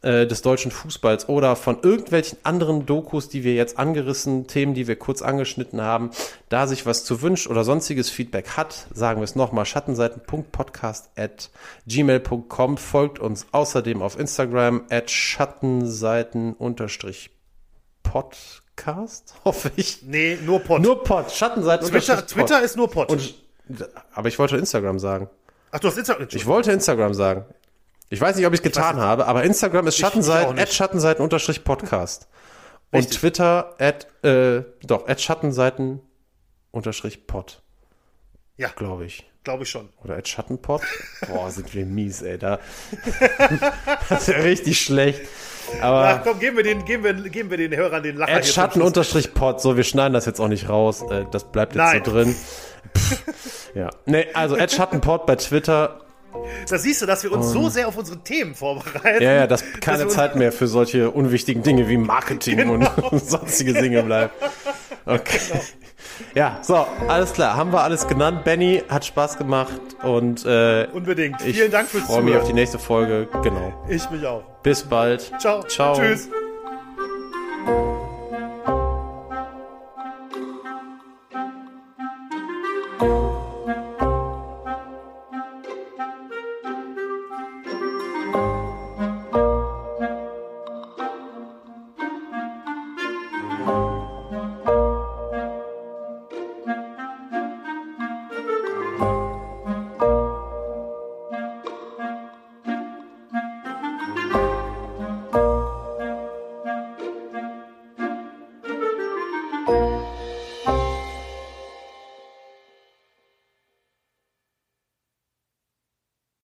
äh, des deutschen Fußballs oder von irgendwelchen anderen Dokus, die wir jetzt angerissen, Themen, die wir kurz angeschnitten haben, da sich was zu wünscht oder sonstiges Feedback hat, sagen wir es nochmal, schattenseiten.podcast at gmail.com. Folgt uns außerdem auf Instagram at schattenseiten Podcast, hoffe ich. Nee, nur Pod. Nur Pod, Schattenseiten Twitter, Twitter Pod. ist nur Pod. Und, aber ich wollte Instagram sagen. Ach, du hast Instagram. Ich wollte Instagram sagen. Ich weiß nicht, ob ich es getan habe, aber Instagram ist ich Schattenseiten, at Schattenseiten unterstrich Podcast. Und Richtig. Twitter, at, äh, doch, at Schattenseiten unterstrich Pod, Ja, glaube ich. Glaube ich schon. Oder at Schattenpod. Boah, sind wir mies, ey. Da. das ist ja richtig schlecht. Aber. Ach komm, geben wir den, geben wir, geben wir den Hörern den Lacher At hier Schatten zum Schluss. unterstrich Pod, so, wir schneiden das jetzt auch nicht raus, äh, das bleibt jetzt Nein. so drin. Pff, ja, nee, also at Schattenpod bei Twitter. Da siehst du, dass wir uns so sehr auf unsere Themen vorbereiten. Ja, ja, dass keine uns- Zeit mehr für solche unwichtigen Dinge wie Marketing Genau. und sonstige Dinge bleibt. Okay. Ja, so, alles klar, haben wir alles genannt. Benny hat Spaß gemacht und äh, Unbedingt. ich Vielen Dank fürs freue mich auf die Zuhören. nächste Folge. Genau. Ich mich auch. Bis bald. Ciao. Ciao. Tschüss.